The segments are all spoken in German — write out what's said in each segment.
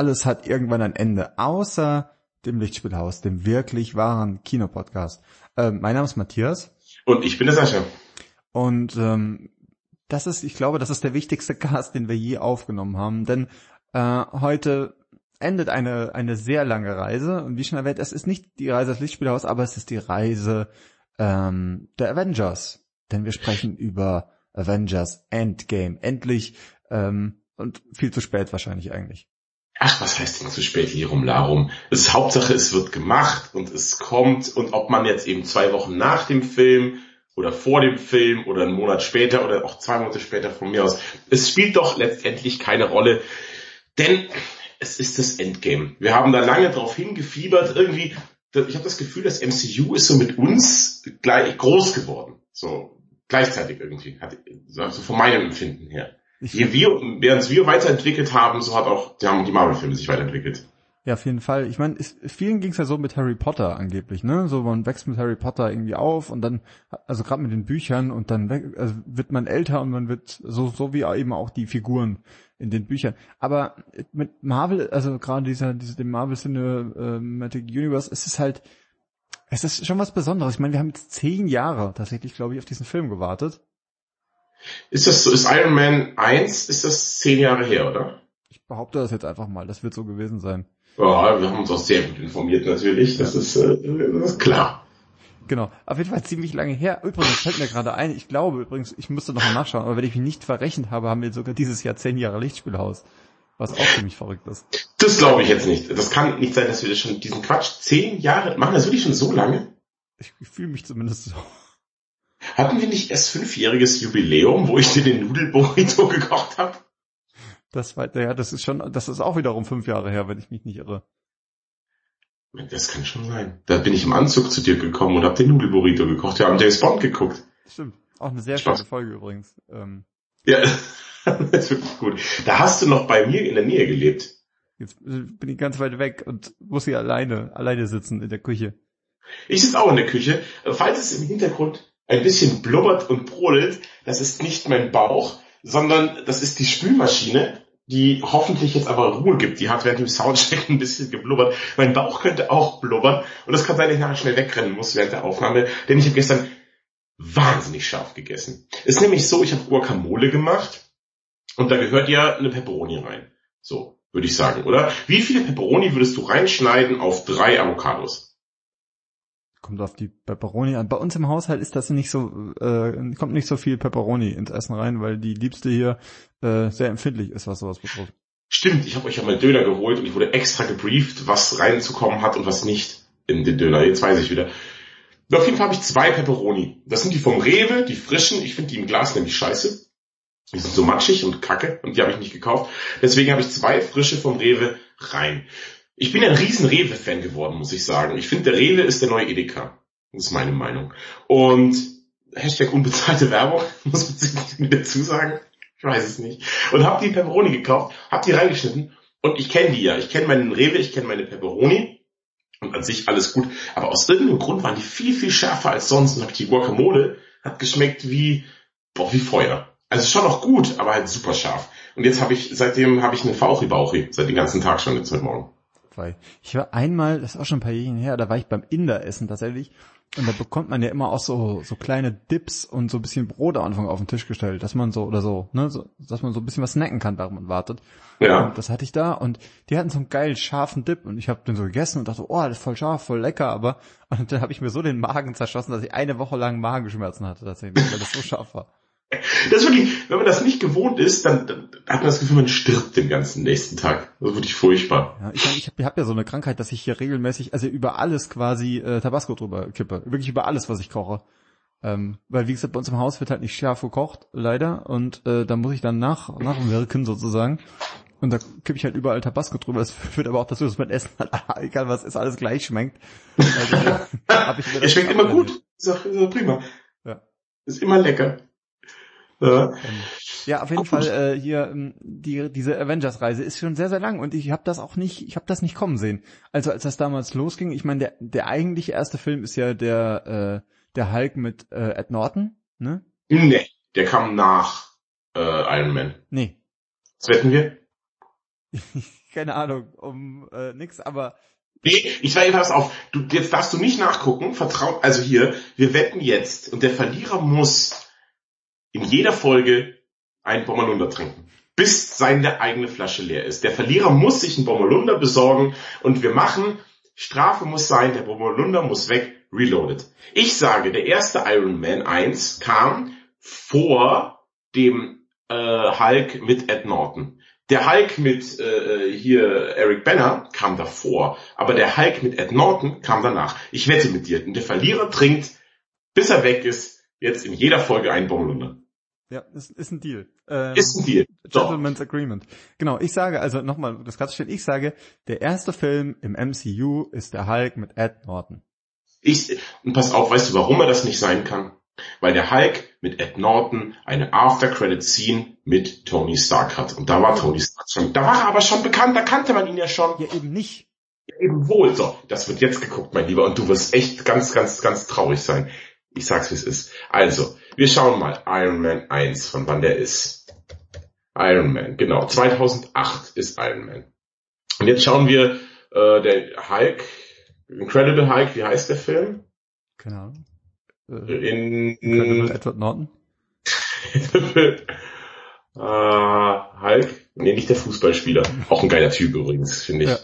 alles hat irgendwann ein Ende, außer dem Lichtspielhaus, dem wirklich wahren Kinopodcast. Äh, mein Name ist Matthias. Und ich bin der Sascha. Und ähm, das ist, ich glaube, das ist der wichtigste Cast, den wir je aufgenommen haben, denn äh, heute endet eine, eine sehr lange Reise. Und wie schon erwähnt, es ist nicht die Reise des Lichtspielhaus, aber es ist die Reise ähm, der Avengers. Denn wir sprechen über Avengers Endgame. Endlich ähm, und viel zu spät wahrscheinlich eigentlich. Ach, was heißt denn zu spät hier rum, Larum? Es ist Hauptsache, es wird gemacht und es kommt und ob man jetzt eben zwei Wochen nach dem Film oder vor dem Film oder einen Monat später oder auch zwei Monate später von mir aus, es spielt doch letztendlich keine Rolle, denn es ist das Endgame. Wir haben da lange drauf hingefiebert, irgendwie, ich habe das Gefühl, das MCU ist so mit uns gleich groß geworden, so gleichzeitig irgendwie, also von meinem Empfinden her. Je wir, während wir weiterentwickelt haben, so hat auch die, haben die Marvel-Filme sich weiterentwickelt. Ja, auf jeden Fall. Ich meine, vielen ging es ja so mit Harry Potter angeblich, ne? So man wächst mit Harry Potter irgendwie auf und dann, also gerade mit den Büchern und dann weg, also wird man älter und man wird so so wie eben auch die Figuren in den Büchern. Aber mit Marvel, also gerade dieser, dieser dem Marvel Cinematic Universe, es ist halt, es ist schon was Besonderes. Ich meine, wir haben jetzt zehn Jahre tatsächlich, glaube ich, auf diesen Film gewartet. Ist das so, ist Iron Man 1, ist das zehn Jahre her, oder? Ich behaupte das jetzt einfach mal, das wird so gewesen sein. Ja, wir haben uns auch sehr gut informiert natürlich, das, ist, äh, das ist klar. Genau, auf jeden Fall ziemlich lange her. Übrigens fällt mir gerade ein, ich glaube übrigens, ich müsste noch mal nachschauen, aber wenn ich mich nicht verrechnet habe, haben wir sogar dieses Jahr zehn Jahre Lichtspielhaus. Was auch ziemlich verrückt ist. Das glaube ich jetzt nicht. Das kann nicht sein, dass wir das schon diesen Quatsch zehn Jahre machen. Das wirklich schon so lange? Ich, ich fühle mich zumindest so. Hatten wir nicht erst fünfjähriges Jubiläum, wo ich dir den Nudelburrito gekocht habe? Das war, ja, das ist schon, das ist auch wiederum fünf Jahre her, wenn ich mich nicht irre. Das kann schon sein. Da bin ich im Anzug zu dir gekommen und hab den Nudelburrito gekocht. Wir haben James Bond geguckt. Stimmt. Auch eine sehr Spaß. schöne Folge übrigens. Ähm. Ja, das ist wirklich gut. Da hast du noch bei mir in der Nähe gelebt. Jetzt bin ich ganz weit weg und muss hier alleine, alleine sitzen in der Küche. Ich sitze auch in der Küche. Falls es im Hintergrund ein bisschen blubbert und brodelt, das ist nicht mein Bauch, sondern das ist die Spülmaschine, die hoffentlich jetzt aber Ruhe gibt. Die hat während dem Soundcheck ein bisschen geblubbert. Mein Bauch könnte auch blubbern und das kann sein, dass ich nachher schnell wegrennen muss während der Aufnahme, denn ich habe gestern wahnsinnig scharf gegessen. Ist nämlich so, ich habe Guacamole gemacht und da gehört ja eine Peperoni rein. So, würde ich sagen, oder? Wie viele Peperoni würdest du reinschneiden auf drei Avocados? Kommt auf die Pepperoni an. Bei uns im Haushalt ist das nicht so, äh, kommt nicht so viel Pepperoni ins Essen rein, weil die Liebste hier äh, sehr empfindlich ist, was sowas betrifft. Stimmt, ich habe euch ja mal Döner geholt und ich wurde extra gebrieft, was reinzukommen hat und was nicht in den Döner. Jetzt weiß ich wieder. Auf jeden Fall habe ich zwei Pepperoni. Das sind die vom Rewe, die frischen. Ich finde die im Glas nämlich scheiße. Die sind so matschig und kacke und die habe ich nicht gekauft. Deswegen habe ich zwei frische vom Rewe rein. Ich bin ein riesen Rewe-Fan geworden, muss ich sagen. Ich finde, der Rewe ist der neue Edeka. Das ist meine Meinung. Und Hashtag unbezahlte Werbung, muss man sich dazu sagen. Ich weiß es nicht. Und habe die Pepperoni gekauft, habe die reingeschnitten und ich kenne die ja. Ich kenne meinen Rewe, ich kenne meine Pepperoni und an sich alles gut. Aber aus irgendeinem Grund waren die viel, viel schärfer als sonst und habe die Guacamole hat geschmeckt wie, boah, wie Feuer. Also schon noch gut, aber halt super scharf. Und jetzt habe ich, seitdem habe ich eine Fauchi-Bauchi, seit dem ganzen Tag schon, jetzt heute Morgen bei. Ich war einmal, das ist auch schon ein paar Jährchen her, da war ich beim Inder essen tatsächlich. Und da bekommt man ja immer auch so, so kleine Dips und so ein bisschen Brot am Anfang auf den Tisch gestellt, dass man so, oder so, ne, so, dass man so ein bisschen was snacken kann, während man wartet. Ja. Und das hatte ich da und die hatten so einen geilen scharfen Dip und ich habe den so gegessen und dachte, oh, das ist voll scharf, voll lecker, aber und dann habe ich mir so den Magen zerschossen, dass ich eine Woche lang Magenschmerzen hatte tatsächlich, weil das so scharf war. Das ist wirklich, wenn man das nicht gewohnt ist, dann, dann hat man das Gefühl, man stirbt den ganzen nächsten Tag. Das ist wirklich furchtbar. Ja, ich ich habe hab ja so eine Krankheit, dass ich hier regelmäßig, also über alles quasi äh, Tabasco drüber kippe. Wirklich über alles, was ich koche. Ähm, weil wie gesagt, bei uns im Haus wird halt nicht scharf gekocht, leider. Und äh, da muss ich dann nach, nachwirken sozusagen. Und da kippe ich halt überall Tabasco drüber. Das führt aber auch dazu, dass mein Essen halt, egal was ist, alles gleich schmeckt. Also, äh, es schmeckt immer gut. Ist auch, ist auch prima. Ja. Ist immer lecker. Ja, ja auf jeden Fall äh, hier ähm, die diese Avengers Reise ist schon sehr sehr lang und ich habe das auch nicht ich habe das nicht kommen sehen. Also als das damals losging, ich meine der der eigentliche erste Film ist ja der äh, der Hulk mit äh, Ed Norton, ne? Nee, der kam nach äh, Iron Man. Nee. Was wetten wir? keine Ahnung, um äh, nix, aber Nee, ich sage pass auf, du, jetzt darfst du nicht nachgucken, vertraut, also hier, wir wetten jetzt und der Verlierer muss in jeder Folge einen Bommerlunder trinken, bis seine eigene Flasche leer ist. Der Verlierer muss sich einen Bommerlunder besorgen und wir machen, Strafe muss sein, der Bommerlunder muss weg, reloaded. Ich sage, der erste Iron Man 1 kam vor dem äh, Hulk mit Ed Norton. Der Hulk mit äh, hier Eric Banner kam davor, aber der Hulk mit Ed Norton kam danach. Ich wette mit dir. Der Verlierer trinkt, bis er weg ist, jetzt in jeder Folge einen Bommelunder. Ja, ist, ist ein Deal. Ähm, ist ein Deal. So. Gentleman's Agreement. Genau, ich sage, also nochmal, das klarzustellen, ich sage, der erste Film im MCU ist der Hulk mit Ed Norton. Ich, und pass auf, weißt du, warum er das nicht sein kann? weil der Hulk mit Ed Norton eine After-Credit-Scene mit Tony Stark hat. Und da war Tony Stark schon, da war er aber schon bekannt, da kannte man ihn ja schon. Ja, eben nicht. Ja, eben wohl. So, das wird jetzt geguckt, mein Lieber, und du wirst echt ganz, ganz, ganz traurig sein. Ich sag's, wie es ist. Also, wir schauen mal Iron Man 1, von wann der ist. Iron Man, genau. 2008 ist Iron Man. Und jetzt schauen wir, äh, der Hulk, Incredible Hulk, wie heißt der Film? Keine Ahnung. Äh, in, in Edward Norton? äh, Hulk? Nee, nicht der Fußballspieler. Auch ein geiler Typ übrigens, finde ich. Ja.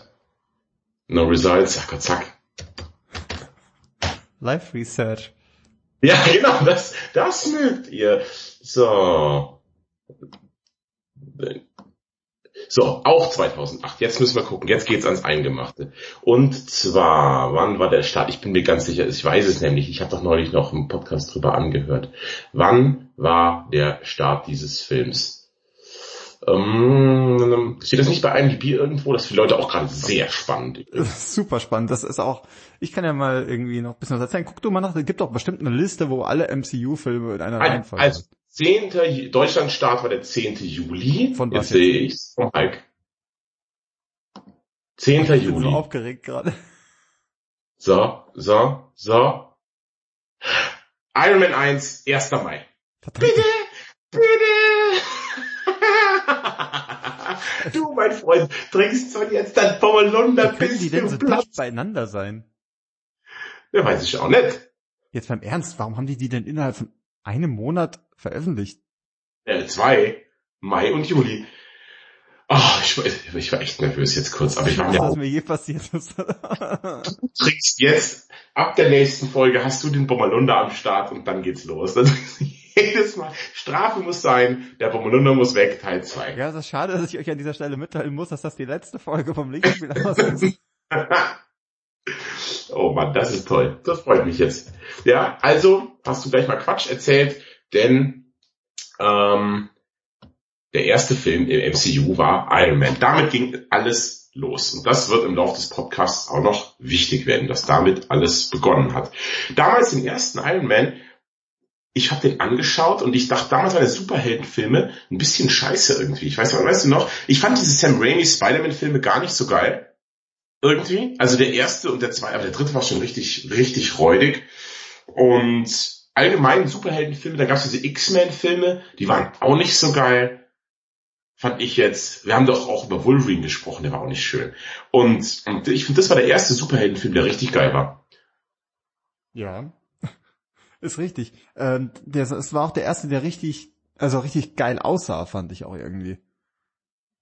No results, ach Gott, zack. Live Research. Ja, genau, das, das mögt ihr. So. So, auch 2008. Jetzt müssen wir gucken. Jetzt geht's ans Eingemachte. Und zwar, wann war der Start? Ich bin mir ganz sicher, ich weiß es nämlich. Ich habe doch neulich noch einen Podcast drüber angehört. Wann war der Start dieses Films? Ähm, steht das nicht bei IMDb irgendwo? Das ist für die Leute auch gerade sehr spannend. Super spannend. Das ist auch, ich kann ja mal irgendwie noch ein bisschen was erzählen. Guck du mal nach, es gibt doch bestimmt eine Liste, wo alle MCU-Filme in einer Reihenfolge also, 10. Deutschlandstart war der 10. Juli. Von was jetzt sehe ich's. Vom Hulk. 10. Ich bin Juli. so aufgeregt gerade. So, so, so. Iron Man 1, 1. Mai. Verdammt. Bitte, bitte. Du, mein Freund, trinkst von jetzt dein Pommelunder Wie können die denn so dicht beieinander sein? Ja, weiß ich auch nicht. Jetzt beim Ernst, warum haben die die denn innerhalb von einem Monat veröffentlicht? Äh, zwei. Mai und Juli. Oh, ich, ich war echt nervös jetzt kurz, aber ich war mir Was mir je passiert ist. du trinkst jetzt, ab der nächsten Folge hast du den Bommelunder am Start und dann geht's los. Jedes Mal, Strafe muss sein, der Bommelunder muss weg, Teil 2. Ja, es ist schade, dass ich euch an dieser Stelle mitteilen muss, dass das die letzte Folge vom Lichtspiel aus ist. oh Mann, das ist toll. Das freut mich jetzt. Ja, also hast du gleich mal Quatsch erzählt, denn ähm, der erste Film im MCU war Iron Man. Damit ging alles los. Und das wird im Laufe des Podcasts auch noch wichtig werden, dass damit alles begonnen hat. Damals den ersten Iron Man, ich habe den angeschaut und ich dachte damals waren Superheldenfilme ein bisschen scheiße irgendwie. Ich weiß nicht, weißt du noch? Ich fand diese Sam Raimi Spider-Man-Filme gar nicht so geil. Irgendwie. Also der erste und der zweite, aber der dritte war schon richtig, richtig räudig. Und allgemein Superheldenfilme, da gab es diese X-Men-Filme, die waren auch nicht so geil fand ich jetzt, wir haben doch auch über Wolverine gesprochen, der war auch nicht schön. Und, und ich finde, das war der erste Superheldenfilm, der richtig geil war. Ja, ist richtig. Ähm, der, es war auch der erste, der richtig, also richtig geil aussah, fand ich auch irgendwie.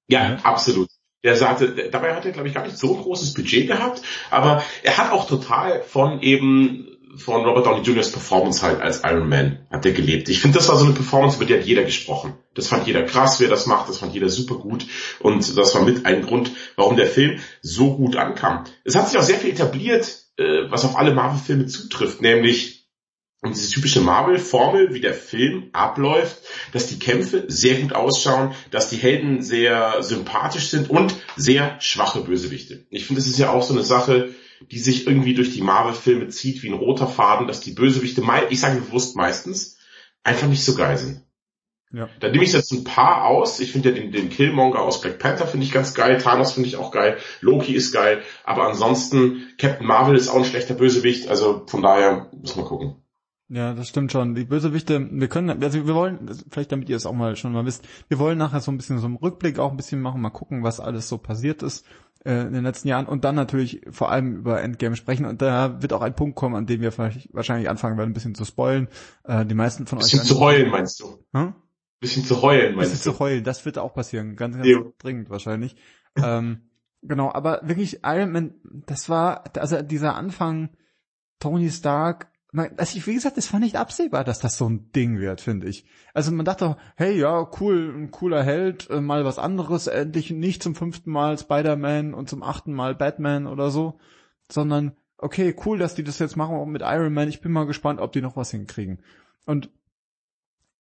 Ja, ja. absolut. Der sagte, dabei hat er, glaube ich, gar nicht so ein großes Budget gehabt, aber er hat auch total von eben von Robert Downey Jr.'s Performance halt als Iron Man hat der gelebt. Ich finde, das war so eine Performance, über die hat jeder gesprochen. Das fand jeder krass, wer das macht, das fand jeder super gut und das war mit ein Grund, warum der Film so gut ankam. Es hat sich auch sehr viel etabliert, äh, was auf alle Marvel-Filme zutrifft, nämlich diese typische Marvel-Formel, wie der Film abläuft, dass die Kämpfe sehr gut ausschauen, dass die Helden sehr sympathisch sind und sehr schwache Bösewichte. Ich finde, das ist ja auch so eine Sache, die sich irgendwie durch die Marvel-Filme zieht wie ein roter Faden, dass die Bösewichte, ich sage bewusst meistens, einfach nicht so geil sind. Ja. Da nehme ich jetzt ein paar aus. Ich finde ja den, den Killmonger aus Black Panther finde ich ganz geil. Thanos finde ich auch geil. Loki ist geil. Aber ansonsten, Captain Marvel ist auch ein schlechter Bösewicht. Also von daher müssen wir gucken. Ja, das stimmt schon. Die Bösewichte, wir können, also wir wollen, vielleicht damit ihr es auch mal schon mal wisst, wir wollen nachher so ein bisschen so einen Rückblick auch ein bisschen machen, mal gucken, was alles so passiert ist äh, in den letzten Jahren und dann natürlich vor allem über Endgame sprechen und da wird auch ein Punkt kommen, an dem wir wahrscheinlich anfangen werden, ein bisschen zu spoilen. Äh, die meisten von bisschen euch. Bisschen zu heulen, meinst du? Hm? Bisschen zu heulen, meinst bisschen du? zu heulen, das wird auch passieren, ganz, ganz jo. dringend wahrscheinlich. ähm, genau, aber wirklich Iron Man, das war, also dieser Anfang, Tony Stark, also ich, wie gesagt, es war nicht absehbar, dass das so ein Ding wird, finde ich. Also man dachte, hey, ja, cool, ein cooler Held, äh, mal was anderes, endlich nicht zum fünften Mal Spider-Man und zum achten Mal Batman oder so, sondern okay, cool, dass die das jetzt machen auch mit Iron Man. Ich bin mal gespannt, ob die noch was hinkriegen. Und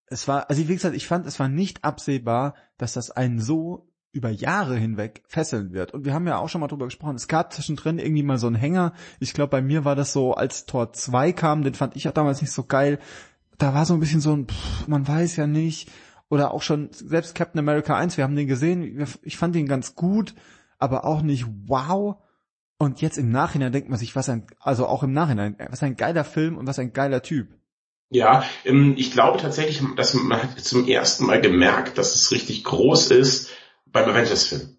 es war, also wie gesagt, ich fand, es war nicht absehbar, dass das ein so über Jahre hinweg fesseln wird. Und wir haben ja auch schon mal drüber gesprochen, es gab zwischendrin irgendwie mal so einen Hänger. Ich glaube, bei mir war das so, als Tor 2 kam, den fand ich ja damals nicht so geil. Da war so ein bisschen so ein, pff, man weiß ja nicht. Oder auch schon, selbst Captain America 1, wir haben den gesehen, ich fand den ganz gut, aber auch nicht wow. Und jetzt im Nachhinein denkt man sich, was ein, also auch im Nachhinein, was ein geiler Film und was ein geiler Typ. Ja, ähm, ich glaube tatsächlich, dass man zum ersten Mal gemerkt, dass es richtig groß ist, beim Avengers-Film.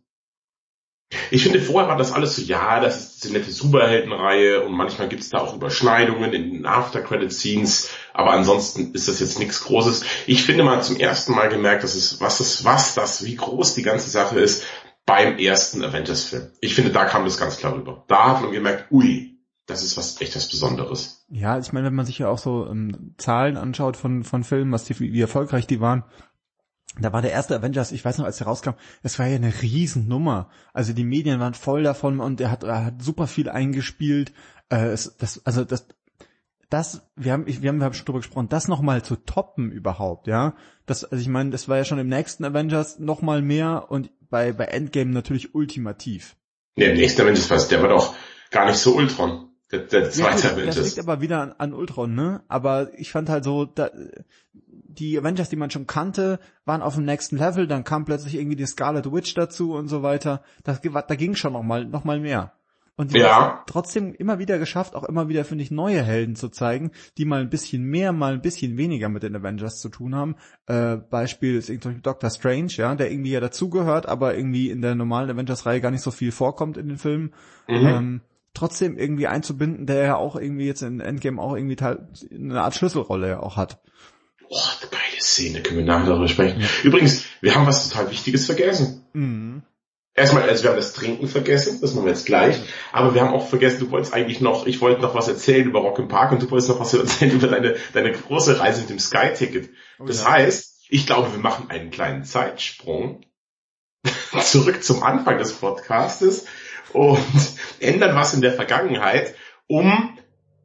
Ich finde, vorher war das alles so, ja, das ist eine nette Superheldenreihe und manchmal gibt es da auch Überschneidungen in den After-Credit-Scenes, aber ansonsten ist das jetzt nichts Großes. Ich finde, man hat zum ersten Mal gemerkt, dass es, was das, was das, wie groß die ganze Sache ist beim ersten Avengers-Film. Ich finde, da kam das ganz klar rüber. Da hat man gemerkt, ui, das ist was echt was Besonderes. Ja, ich meine, wenn man sich ja auch so ähm, Zahlen anschaut von, von Filmen, was die, wie erfolgreich die waren, da war der erste Avengers, ich weiß noch, als der rauskam, es war ja eine Riesennummer. Also die Medien waren voll davon und er hat, er hat super viel eingespielt. Äh, es, das, also das, das, wir haben, wir haben, wir haben schon drüber gesprochen, das nochmal zu toppen überhaupt, ja. Das, also ich meine, das war ja schon im nächsten Avengers nochmal mehr und bei, bei Endgame natürlich ultimativ. Nee, im nächsten Avengers war der war doch gar nicht so Ultron. Der, der zweite ja, Avengers. Das liegt aber wieder an, an Ultron, ne? Aber ich fand halt so, da, die Avengers, die man schon kannte, waren auf dem nächsten Level, dann kam plötzlich irgendwie die Scarlet Witch dazu und so weiter. Das, da ging schon noch mal, noch mal mehr. Und die ja. haben trotzdem immer wieder geschafft, auch immer wieder, finde ich, neue Helden zu zeigen, die mal ein bisschen mehr, mal ein bisschen weniger mit den Avengers zu tun haben. Äh, Beispiel ist irgendwie Doctor Strange, ja, der irgendwie ja dazugehört, aber irgendwie in der normalen Avengers-Reihe gar nicht so viel vorkommt in den Filmen. Mhm. Ähm, trotzdem irgendwie einzubinden, der ja auch irgendwie jetzt in Endgame auch irgendwie eine Art Schlüsselrolle ja auch hat. Oh, eine geile Szene, können wir nachher darüber sprechen. Übrigens, wir haben was total Wichtiges vergessen. Mhm. Erstmal, also wir haben das Trinken vergessen, das machen wir jetzt gleich, aber wir haben auch vergessen, du wolltest eigentlich noch, ich wollte noch was erzählen über Rock im Park und du wolltest noch was erzählen über deine, deine große Reise mit dem Sky-Ticket. Oh, das ja. heißt, ich glaube, wir machen einen kleinen Zeitsprung zurück zum Anfang des Podcastes und ändern was in der Vergangenheit, um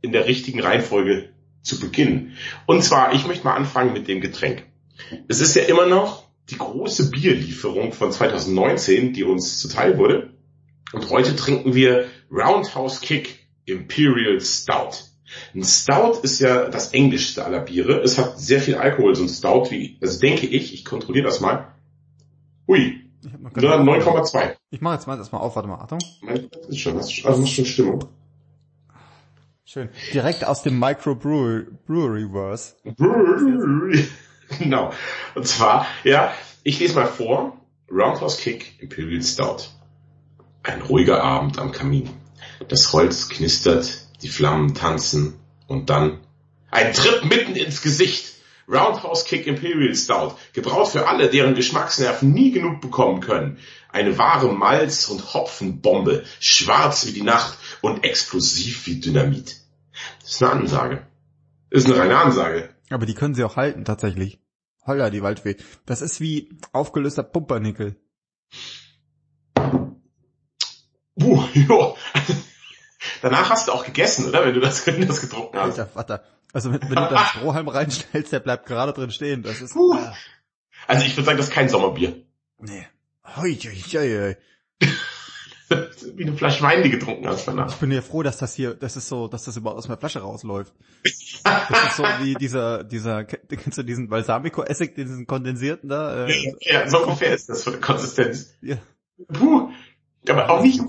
in der richtigen Reihenfolge zu beginnen. Und zwar, ich möchte mal anfangen mit dem Getränk. Es ist ja immer noch die große Bierlieferung von 2019, die uns zuteil wurde. Und heute trinken wir Roundhouse Kick Imperial Stout. Ein Stout ist ja das englischste aller Biere. Es hat sehr viel Alkohol, so ein Stout, wie, also denke ich, ich kontrolliere das mal. Ui, 9,2. Ich mache jetzt mal das mal auf, warte mal, Achtung. Mein, ist schon, das ist, also das ist schon Stimmung. Schön. Direkt aus dem Microbrewery Breweryverse. Brewery. genau. Und zwar, ja, ich lese mal vor. Roundhouse Kick Imperial Stout. Ein ruhiger Abend am Kamin. Das Holz knistert, die Flammen tanzen und dann ein Trip mitten ins Gesicht. Roundhouse Kick Imperial Stout. Gebraut für alle, deren Geschmacksnerven nie genug bekommen können. Eine wahre Malz- und Hopfenbombe. Schwarz wie die Nacht und explosiv wie Dynamit. Das ist eine Ansage. Das ist eine reine Ansage. Aber die können sie auch halten, tatsächlich. Holla, die Waldfee. Das ist wie aufgelöster Pumpernickel. Uh, jo. Danach hast du auch gegessen, oder? Wenn du das, wenn du das getrunken hast. Alter Vater. Also wenn, wenn du da Strohhalm reinstellst, der bleibt gerade drin stehen. Das ist. Uh. Also ich würde sagen, das ist kein Sommerbier. Nee. Hoi, hoi, hoi, wie eine Flasche Wein, die getrunken hast danach. Ich bin ja froh, dass das hier, das ist so, dass das überhaupt aus meiner Flasche rausläuft. Das ist so wie dieser, dieser, kennst du diesen Balsamico-Essig, diesen kondensierten da? Äh, ja, so ungefähr ist das von der Konsistenz. Ja. Puh, aber auch nicht,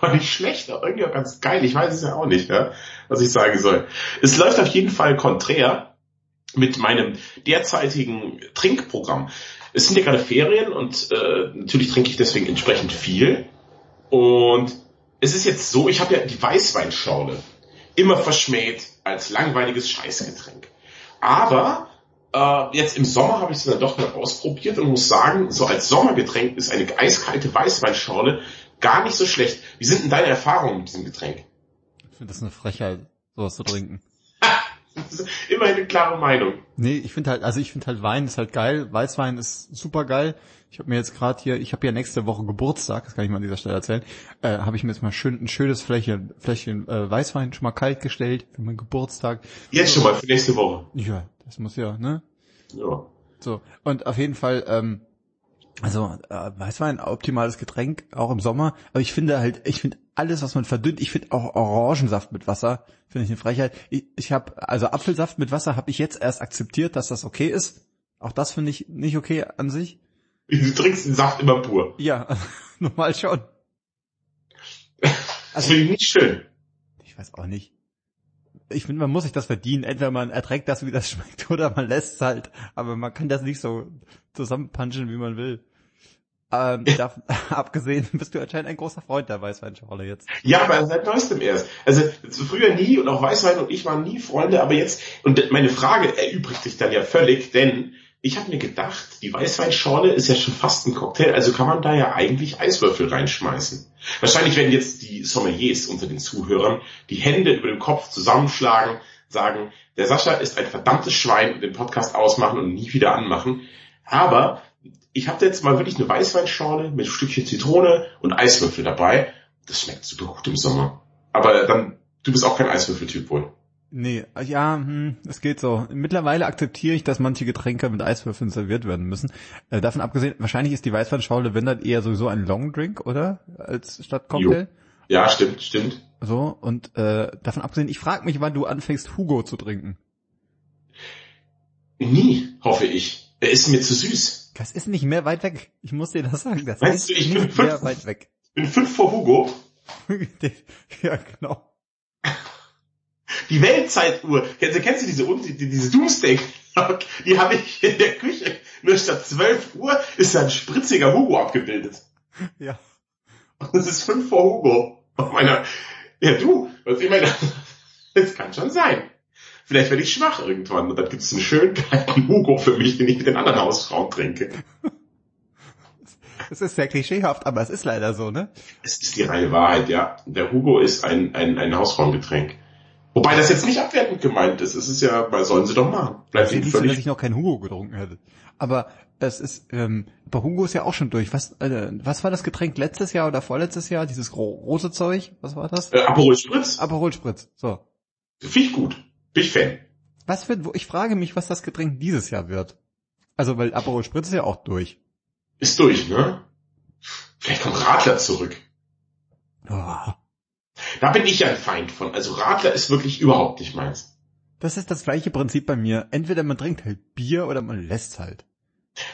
war nicht schlecht, aber irgendwie auch ganz geil. Ich weiß es ja auch nicht, ja, was ich sagen soll. Es läuft auf jeden Fall konträr mit meinem derzeitigen Trinkprogramm. Es sind ja gerade Ferien und äh, natürlich trinke ich deswegen entsprechend viel. Und es ist jetzt so, ich habe ja die Weißweinschorle immer verschmäht als langweiliges Scheißgetränk. Aber äh, jetzt im Sommer habe ich es dann doch mal ausprobiert und muss sagen, so als Sommergetränk ist eine eiskalte Weißweinschorle gar nicht so schlecht. Wie sind denn deine Erfahrungen mit diesem Getränk? Ich finde das eine Frechheit, sowas zu trinken. Immerhin eine klare Meinung. Nee, ich finde halt, also ich finde halt Wein ist halt geil. Weißwein ist super geil. Ich habe mir jetzt gerade hier, ich habe ja nächste Woche Geburtstag, das kann ich mal an dieser Stelle erzählen, äh, habe ich mir jetzt mal schön ein schönes Fläschchen, Fläschchen äh, Weißwein schon mal kalt gestellt für meinen Geburtstag. Jetzt schon mal für nächste Woche. Ja, das muss ja, ne? Ja. So. Und auf jeden Fall, ähm, also äh, Weißwein, optimales Getränk, auch im Sommer. Aber ich finde halt, ich finde alles, was man verdünnt, ich finde auch Orangensaft mit Wasser, finde ich eine Frechheit. Ich, ich habe, also Apfelsaft mit Wasser habe ich jetzt erst akzeptiert, dass das okay ist. Auch das finde ich nicht okay an sich. Du trinkst den Saft immer pur. Ja, normal schon. Das finde ich nicht schön. Ich weiß auch nicht. Ich finde, man muss sich das verdienen. Entweder man erträgt das, wie das schmeckt, oder man lässt es halt. Aber man kann das nicht so zusammenpunchen, wie man will. Ähm, davon abgesehen bist du anscheinend ein großer Freund der Weißweinschorle jetzt. Ja, aber seit neuestem erst. Also früher nie und auch Weißwein und ich waren nie Freunde, aber jetzt, und meine Frage erübrigt sich dann ja völlig, denn ich habe mir gedacht, die Weißweinschorle ist ja schon fast ein Cocktail, also kann man da ja eigentlich Eiswürfel reinschmeißen. Wahrscheinlich werden jetzt die Sommeliers unter den Zuhörern die Hände über dem Kopf zusammenschlagen, sagen, der Sascha ist ein verdammtes Schwein, den Podcast ausmachen und nie wieder anmachen. Aber ich habe jetzt mal wirklich eine Weißweinschorle mit ein Stückchen Zitrone und Eiswürfel dabei. Das schmeckt super gut im Sommer. Aber dann, du bist auch kein Eiswürfeltyp wohl. Nee, ja, hm, es geht so. Mittlerweile akzeptiere ich, dass manche Getränke mit Eiswürfeln serviert werden müssen. Äh, davon abgesehen, wahrscheinlich ist die Weißweinschorle, wenn dann eher sowieso ein Long Drink, oder? Als statt Cocktail. Jo. Ja, stimmt, stimmt. So, und äh, davon abgesehen, ich frage mich, wann du anfängst, Hugo zu trinken. Nie, hoffe ich. Er ist mir zu süß. Das ist nicht mehr weit weg. Ich muss dir das sagen. Das Meinst ist du, ich nicht bin fünf, mehr weit weg. Ich bin fünf vor Hugo. ja, genau. Die Weltzeituhr. Kennst du, kennst du diese, die, diese Doomsday Clock? Die habe ich in der Küche. Nur statt 12 Uhr ist da ein spritziger Hugo abgebildet. Ja. Und es ist fünf vor Hugo. Auf meiner, ja du, was ich meine, das kann schon sein. Vielleicht werde ich schwach irgendwann und dann gibt es einen schönen kalten Hugo für mich, den ich mit den anderen Hausfrauen trinke. Es ist sehr klischeehaft, aber es ist leider so, ne? Es ist die reine Wahrheit, ja. Der Hugo ist ein, ein, ein Hausfrauengetränk. Wobei das jetzt nicht abwertend gemeint ist. Es ist ja, weil sollen sie doch machen. Bleibt ihnen völlig... So, dass ich noch kein Hugo getrunken hätte. Aber es ist, ähm, bei Hugo ist ja auch schon durch. Was, äh, was war das Getränk letztes Jahr oder vorletztes Jahr? Dieses rote Zeug? Was war das? Äh, Aperol Spritz. Aperol Spritz, so. Finde ich gut. Bin ich Fan. Was wird, ich frage mich, was das Getränk dieses Jahr wird. Also, weil Aperol Spritz ist ja auch durch. Ist durch, ne? Vielleicht kommt Radler zurück. Oh. Da bin ich ja ein Feind von. Also Radler ist wirklich überhaupt nicht meins. Das ist das gleiche Prinzip bei mir. Entweder man trinkt halt Bier oder man lässt halt.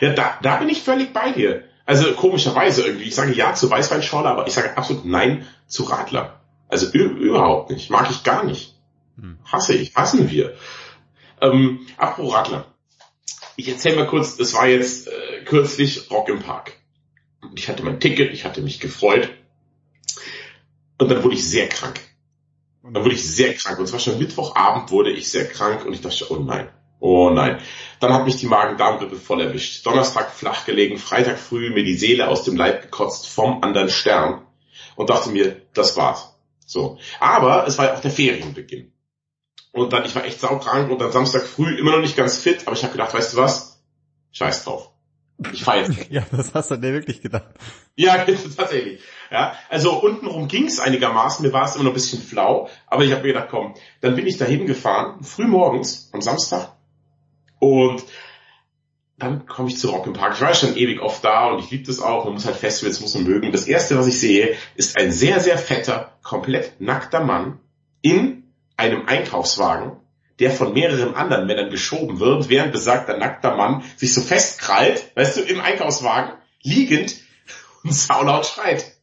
Ja, da, da bin ich völlig bei dir. Also komischerweise irgendwie. Ich sage ja zu Weißweinschorle, aber ich sage absolut nein zu Radler. Also überhaupt nicht. Mag ich gar nicht. Hm. Hasse ich. Hassen wir. Ähm, apropos Radler. Ich erzähle mal kurz, es war jetzt äh, kürzlich Rock im Park. Ich hatte mein Ticket, ich hatte mich gefreut. Und dann wurde ich sehr krank. Dann wurde ich sehr krank. Und zwar schon Mittwochabend wurde ich sehr krank und ich dachte, oh nein, oh nein. Dann hat mich die Magen-Darm-Grippe voll erwischt. Donnerstag flach gelegen, Freitag früh mir die Seele aus dem Leib gekotzt vom anderen Stern und dachte mir, das war's. So. Aber es war ja auch der Ferienbeginn. Und dann, ich war echt saukrank und dann Samstag früh immer noch nicht ganz fit, aber ich habe gedacht, weißt du was? Scheiß drauf. Ich fahr jetzt. ja, das hast du dir wirklich gedacht. Ja, tatsächlich. Ja, also untenrum ging's einigermaßen, mir war es immer noch ein bisschen flau, aber ich habe mir gedacht, komm, dann bin ich dahin gefahren, früh morgens am Samstag und dann komme ich zu Rock im Park. Ich war schon ewig oft da und ich liebe das auch. Man muss halt Festivals, muss man mögen. Das erste, was ich sehe, ist ein sehr, sehr fetter, komplett nackter Mann in einem Einkaufswagen, der von mehreren anderen Männern geschoben wird, während besagter nackter Mann sich so festkrallt, weißt du, im Einkaufswagen, liegend und saulaut schreit.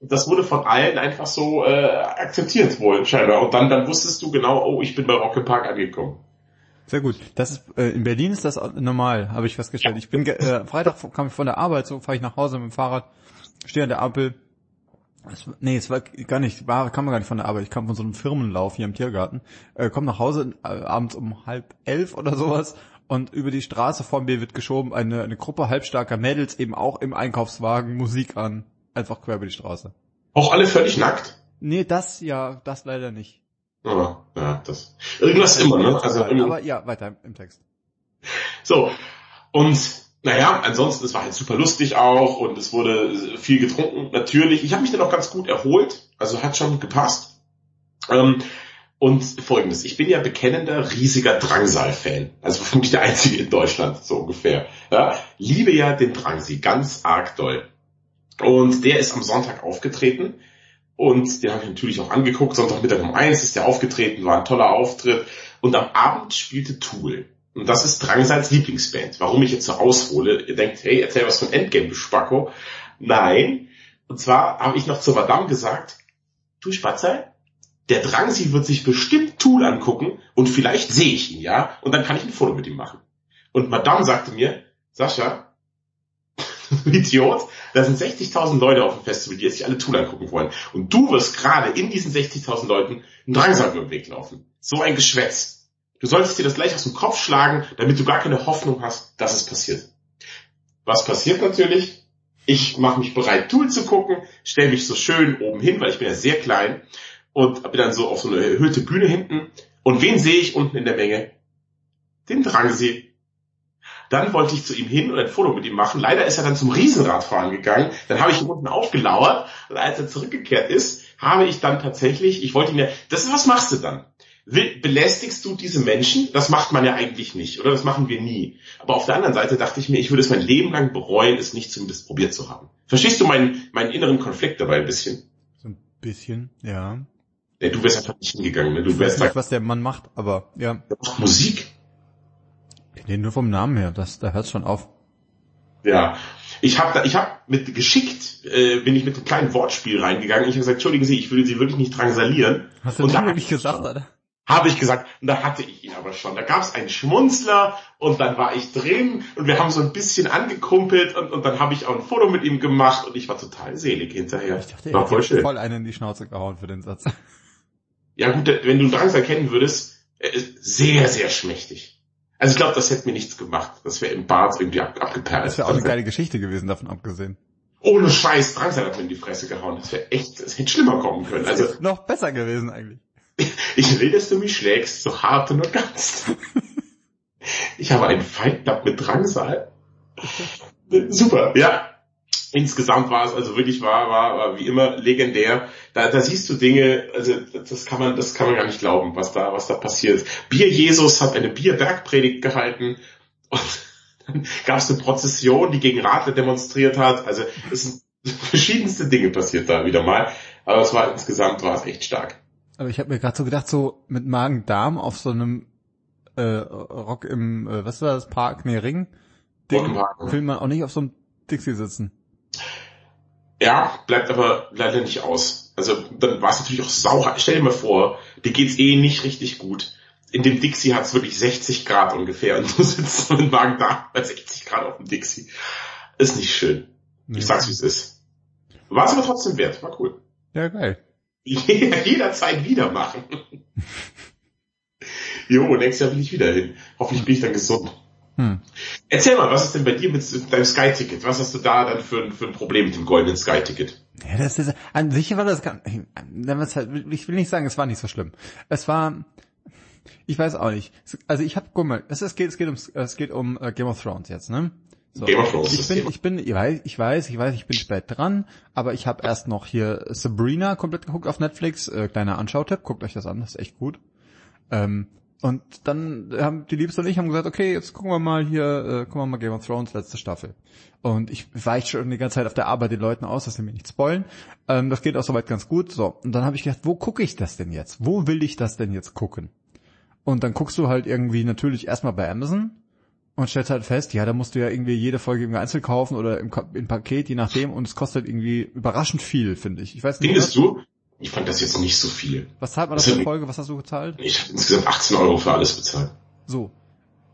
das wurde von allen einfach so äh, akzeptiert wohl scheinbar. Und dann, dann wusstest du genau, oh, ich bin bei Rock im Park angekommen. Sehr gut. Das ist äh, in Berlin ist das normal, habe ich festgestellt. Ich bin äh, Freitag kam ich von der Arbeit, so fahre ich nach Hause mit dem Fahrrad, stehe an der Ampel. Es, nee, es war gar nicht, war, kam gar nicht von der Arbeit. Ich kam von so einem Firmenlauf hier im Tiergarten, äh, komm nach Hause äh, abends um halb elf oder sowas und über die Straße vor mir wird geschoben eine, eine Gruppe halbstarker Mädels eben auch im Einkaufswagen Musik an, einfach quer über die Straße. Auch alle völlig nackt? Nee, das ja, das leider nicht. Oh, ja, das. Irgendwas immer, ne? Also, aber ja, weiter im Text. So. Und naja, ansonsten, es war halt super lustig auch und es wurde viel getrunken, natürlich. Ich habe mich dann auch ganz gut erholt, also hat schon gepasst. Ähm, und folgendes, ich bin ja bekennender, riesiger Drangsal-Fan. Also vermutlich der einzige in Deutschland, so ungefähr. Ja, liebe ja den Drangsi ganz arg doll. Und der ist am Sonntag aufgetreten und den habe ich natürlich auch angeguckt. Sonntagmittag um eins ist der aufgetreten, war ein toller Auftritt. Und am Abend spielte Tool. Und das ist Drangsals Lieblingsband. Warum ich jetzt so aushole, ihr denkt, hey, erzähl was von Endgame, Spacko. Nein. Und zwar habe ich noch zu Madame gesagt, du Spatzal, der Drangsi wird sich bestimmt Tool angucken und vielleicht sehe ich ihn, ja, und dann kann ich ein Foto mit ihm machen. Und Madame sagte mir, Sascha, Idiot, da sind 60.000 Leute auf dem Festival, die sich alle Tool angucken wollen. Und du wirst gerade in diesen 60.000 Leuten einen Drangsal über den Weg laufen. So ein Geschwätz. Du solltest dir das gleich aus dem Kopf schlagen, damit du gar keine Hoffnung hast, dass es passiert. Was passiert natürlich? Ich mache mich bereit, Tool zu gucken, stelle mich so schön oben hin, weil ich bin ja sehr klein und bin dann so auf so eine erhöhte Bühne hinten. Und wen sehe ich unten in der Menge? Den Drangsee. Dann wollte ich zu ihm hin und ein Foto mit ihm machen. Leider ist er dann zum Riesenradfahren gegangen. Dann habe ich ihn unten aufgelauert und als er zurückgekehrt ist, habe ich dann tatsächlich, ich wollte ihn ja, das ist, was machst du dann? Belästigst du diese Menschen? Das macht man ja eigentlich nicht, oder das machen wir nie. Aber auf der anderen Seite dachte ich mir, ich würde es mein Leben lang bereuen, es nicht zumindest probiert zu haben. Verstehst du meinen, meinen inneren Konflikt dabei ein bisschen? So ein bisschen, ja. Ja, du wärst einfach nicht hingegangen, ne? Du Ich wärst weiß nicht, was der Mann macht, aber ja. der macht Musik. Nee, nur vom Namen her, das, da hört's schon auf. Ja, ich habe ich habe mit geschickt, äh, bin ich mit einem kleinen Wortspiel reingegangen. Ich habe gesagt, entschuldigen Sie, ich würde Sie wirklich nicht drangsalieren. Hast du Und das da- wirklich gesagt, oder? Habe ich gesagt, und da hatte ich ihn aber schon. Da gab es einen Schmunzler und dann war ich drin und wir haben so ein bisschen angekumpelt und, und dann habe ich auch ein Foto mit ihm gemacht und ich war total selig hinterher. Ich dachte, er war hat voll schön. voll einen in die Schnauze gehauen für den Satz. Ja gut, wenn du Drangsal kennen würdest, er ist sehr, sehr schmächtig. Also ich glaube, das hätte mir nichts gemacht. Das wäre im Bart irgendwie ab, abgeperlt. Das wäre auch eine geile Geschichte gewesen, davon abgesehen. Ohne Scheiß, Drangsal hat mir in die Fresse gehauen. Das wäre echt, das hätte schlimmer kommen können. Also Noch besser gewesen eigentlich. Ich will, dass du mich schlägst, so hart und nur ganz. Ich habe einen Fight Club mit Drangsal. Super, ja. Insgesamt war es also wirklich war, war, war wie immer legendär. Da, da siehst du Dinge, also das kann man, das kann man gar nicht glauben, was da, was da passiert. Bier Jesus hat eine Bierbergpredigt gehalten und dann gab es eine Prozession, die gegen Radler demonstriert hat. Also es sind verschiedenste Dinge passiert da wieder mal. Aber es war insgesamt war es echt stark. Aber ich habe mir gerade so gedacht, so mit Magen-Darm auf so einem äh, Rock im, äh, was war das, Park, nee, Ring, Ding, will man auch nicht auf so einem Dixie sitzen. Ja, bleibt aber leider nicht aus. Also dann war es natürlich auch sauer. Stell dir mal vor, dir geht's eh nicht richtig gut. In dem Dixie hat's wirklich 60 Grad ungefähr und du sitzt mit Magen da bei 60 Grad auf dem Dixie. Ist nicht schön. Ich sag's wie es ist. War es aber trotzdem wert. War cool. Ja, geil. Jederzeit wieder machen. jo, nächstes Jahr will ich wieder hin. Hoffentlich bin ich dann gesund. Hm. Erzähl mal, was ist denn bei dir mit deinem Sky-Ticket? Was hast du da dann für, ein- für ein Problem mit dem goldenen Sky-Ticket? Ja, das ist, an sich war das gar, halt, ich will nicht sagen, es war nicht so schlimm. Es war, ich weiß auch nicht. Also ich habe, guck mal, es, es geht, es geht um, es geht um äh, Game of Thrones jetzt, ne? So. Game of Thrones. Ich bin, ich bin, ich weiß, ich weiß, ich weiß, ich bin spät dran, aber ich habe erst noch hier Sabrina komplett geguckt auf Netflix, äh, kleiner Anschautipp, guckt euch das an, das ist echt gut. Ähm, und dann haben die Liebste und ich haben gesagt, okay, jetzt gucken wir mal hier, äh, gucken wir mal Game of Thrones, letzte Staffel. Und ich weiche schon die ganze Zeit auf der Arbeit den Leuten aus, dass sie mir nicht spoilen. Ähm, das geht auch soweit ganz gut. So, und dann habe ich gedacht, wo gucke ich das denn jetzt? Wo will ich das denn jetzt gucken? Und dann guckst du halt irgendwie natürlich erstmal bei Amazon Und stellst halt fest, ja, da musst du ja irgendwie jede Folge irgendwie einzeln kaufen oder im, im Paket, je nachdem, und es kostet irgendwie überraschend viel, finde ich. Ich weiß nicht, Findest du? Ich fand das jetzt nicht so viel. was zahlt man da Das sind- Folge, was hast du gezahlt? Ich habe insgesamt 18 Euro für alles bezahlt. So.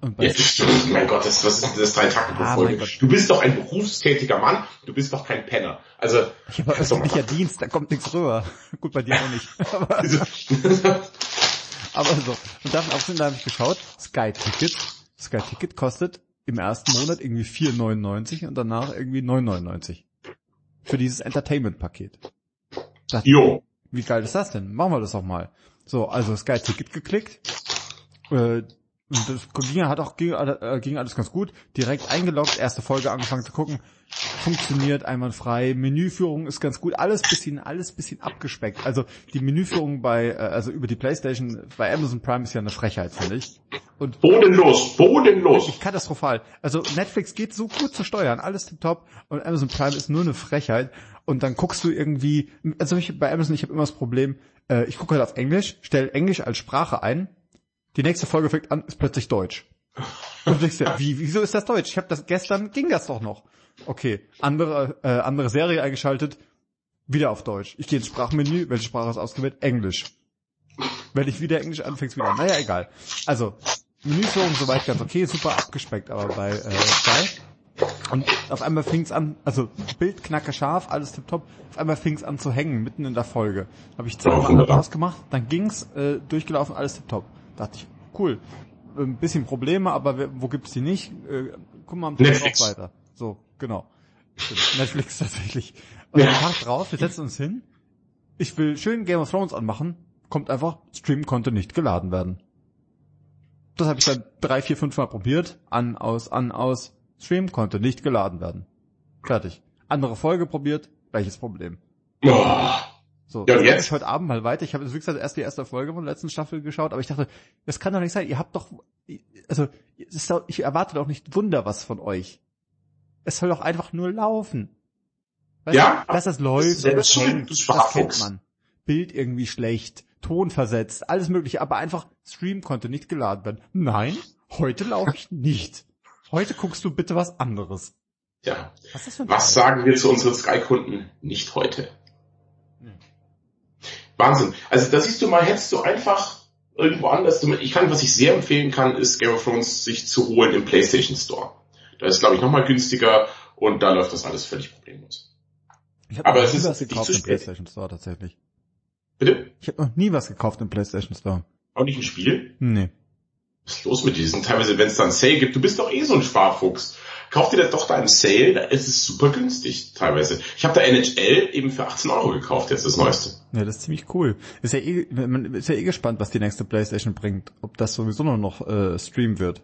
Und bei Ja, stimmt. Mein Gott, das, was ist denn das drei Tage pro Ah, Folge? Du bist doch ein berufstätiger Mann, du bist doch kein Penner. Also, ich habe öffentlicher Dienst, da kommt nichts rüber. Gut, bei dir auch nicht. Aber, aber so. Und davon abgesehen, da habe ich geschaut, Sky Ticket. Sky Ticket kostet im ersten Monat irgendwie 4,99 und danach irgendwie 9,99. Für dieses Entertainment-Paket. Jo, Wie geil ist das denn? Machen wir das doch mal. So, also Sky Ticket geklickt. Äh, das ging, hat auch, ging, äh, ging alles ganz gut. Direkt eingeloggt, erste Folge angefangen zu gucken. Funktioniert einwandfrei. Menüführung ist ganz gut. Alles bisschen, alles bisschen abgespeckt. Also die Menüführung bei, äh, also über die Playstation, bei Amazon Prime ist ja eine Frechheit, finde ich. Und bodenlos, bodenlos. katastrophal. Also Netflix geht so gut zu steuern, alles top und Amazon Prime ist nur eine Frechheit und dann guckst du irgendwie, also ich, bei Amazon, ich habe immer das Problem, äh, ich gucke halt auf Englisch, stell Englisch als Sprache ein, die nächste Folge fängt an, ist plötzlich Deutsch. Und denkst dir, wie, wieso ist das Deutsch? Ich habe das gestern, ging das doch noch. Okay, andere, äh, andere Serie eingeschaltet, wieder auf Deutsch. Ich gehe ins Sprachmenü, welche Sprache ist ausgewählt? Englisch. Wenn ich wieder Englisch anfängst wieder. Naja, egal. Also, Menüführung soweit ganz okay, super abgespeckt, aber bei äh, Sky. Und auf einmal fing's an, also Bild knacke scharf, alles tipptopp. Auf einmal fing's an zu hängen, mitten in der Folge. Habe ich zweimal ausgemacht, dann ging's, äh, durchgelaufen, alles tipptopp. Dachte ich, cool. Ein bisschen Probleme, aber wo gibt's die nicht? Äh, guck mal am Netflix. drauf weiter. So, genau. Netflix tatsächlich. Und Ja. am Tag drauf, wir setzen uns hin. Ich will schön Game of Thrones anmachen. Kommt einfach, Stream konnte nicht geladen werden. Das habe ich dann drei, vier, fünf Mal probiert. An, aus, an, aus. Stream konnte nicht geladen werden. Fertig. Andere Folge probiert, gleiches Problem. Oh, So, Ja, jetzt? Ich heute Abend mal weiter. Ich habe wie gesagt erst die erste Folge von der letzten Staffel geschaut, aber ich dachte, das kann doch nicht sein. Ihr habt doch, also doch, ich erwarte doch nicht Wunder was von euch. Es soll doch einfach nur laufen. Weißt Ja, du, dass das läuft, das schuld, hängt, du das kennt man. Bild irgendwie schlecht, Ton versetzt, alles mögliche, aber einfach Stream konnte nicht geladen werden. Nein, heute laufe ich nicht. Heute guckst du bitte was anderes. ja. Was das Was sagen wir zu unseren Sky-Kunden? Nicht heute. Wahnsinn. Also da siehst du mal, hättest du einfach irgendwo anders, ich kann, was ich sehr empfehlen kann, ist Game of Thrones sich zu holen im PlayStation Store. Da ist, glaube ich, nochmal günstiger und da läuft das alles völlig problemlos. Ich habe aber noch es nie ist was gekauft im. PlayStation Store tatsächlich. Bitte? Ich habe noch nie was gekauft im PlayStation Store. Auch nicht ein Spiel? Nee. Was ist los mit diesen? Teilweise, wenn es da einen Sale gibt, du bist doch eh so ein Sparfuchs. Kauf dir das doch da im Sale, da ist es super günstig teilweise. Ich habe da NHL eben für 18 Euro gekauft, jetzt das Neueste. Ja, das ist ziemlich cool. Ist ja eh, man ist ja eh gespannt, was die nächste PlayStation bringt. Ob das sowieso nur noch äh, Stream wird.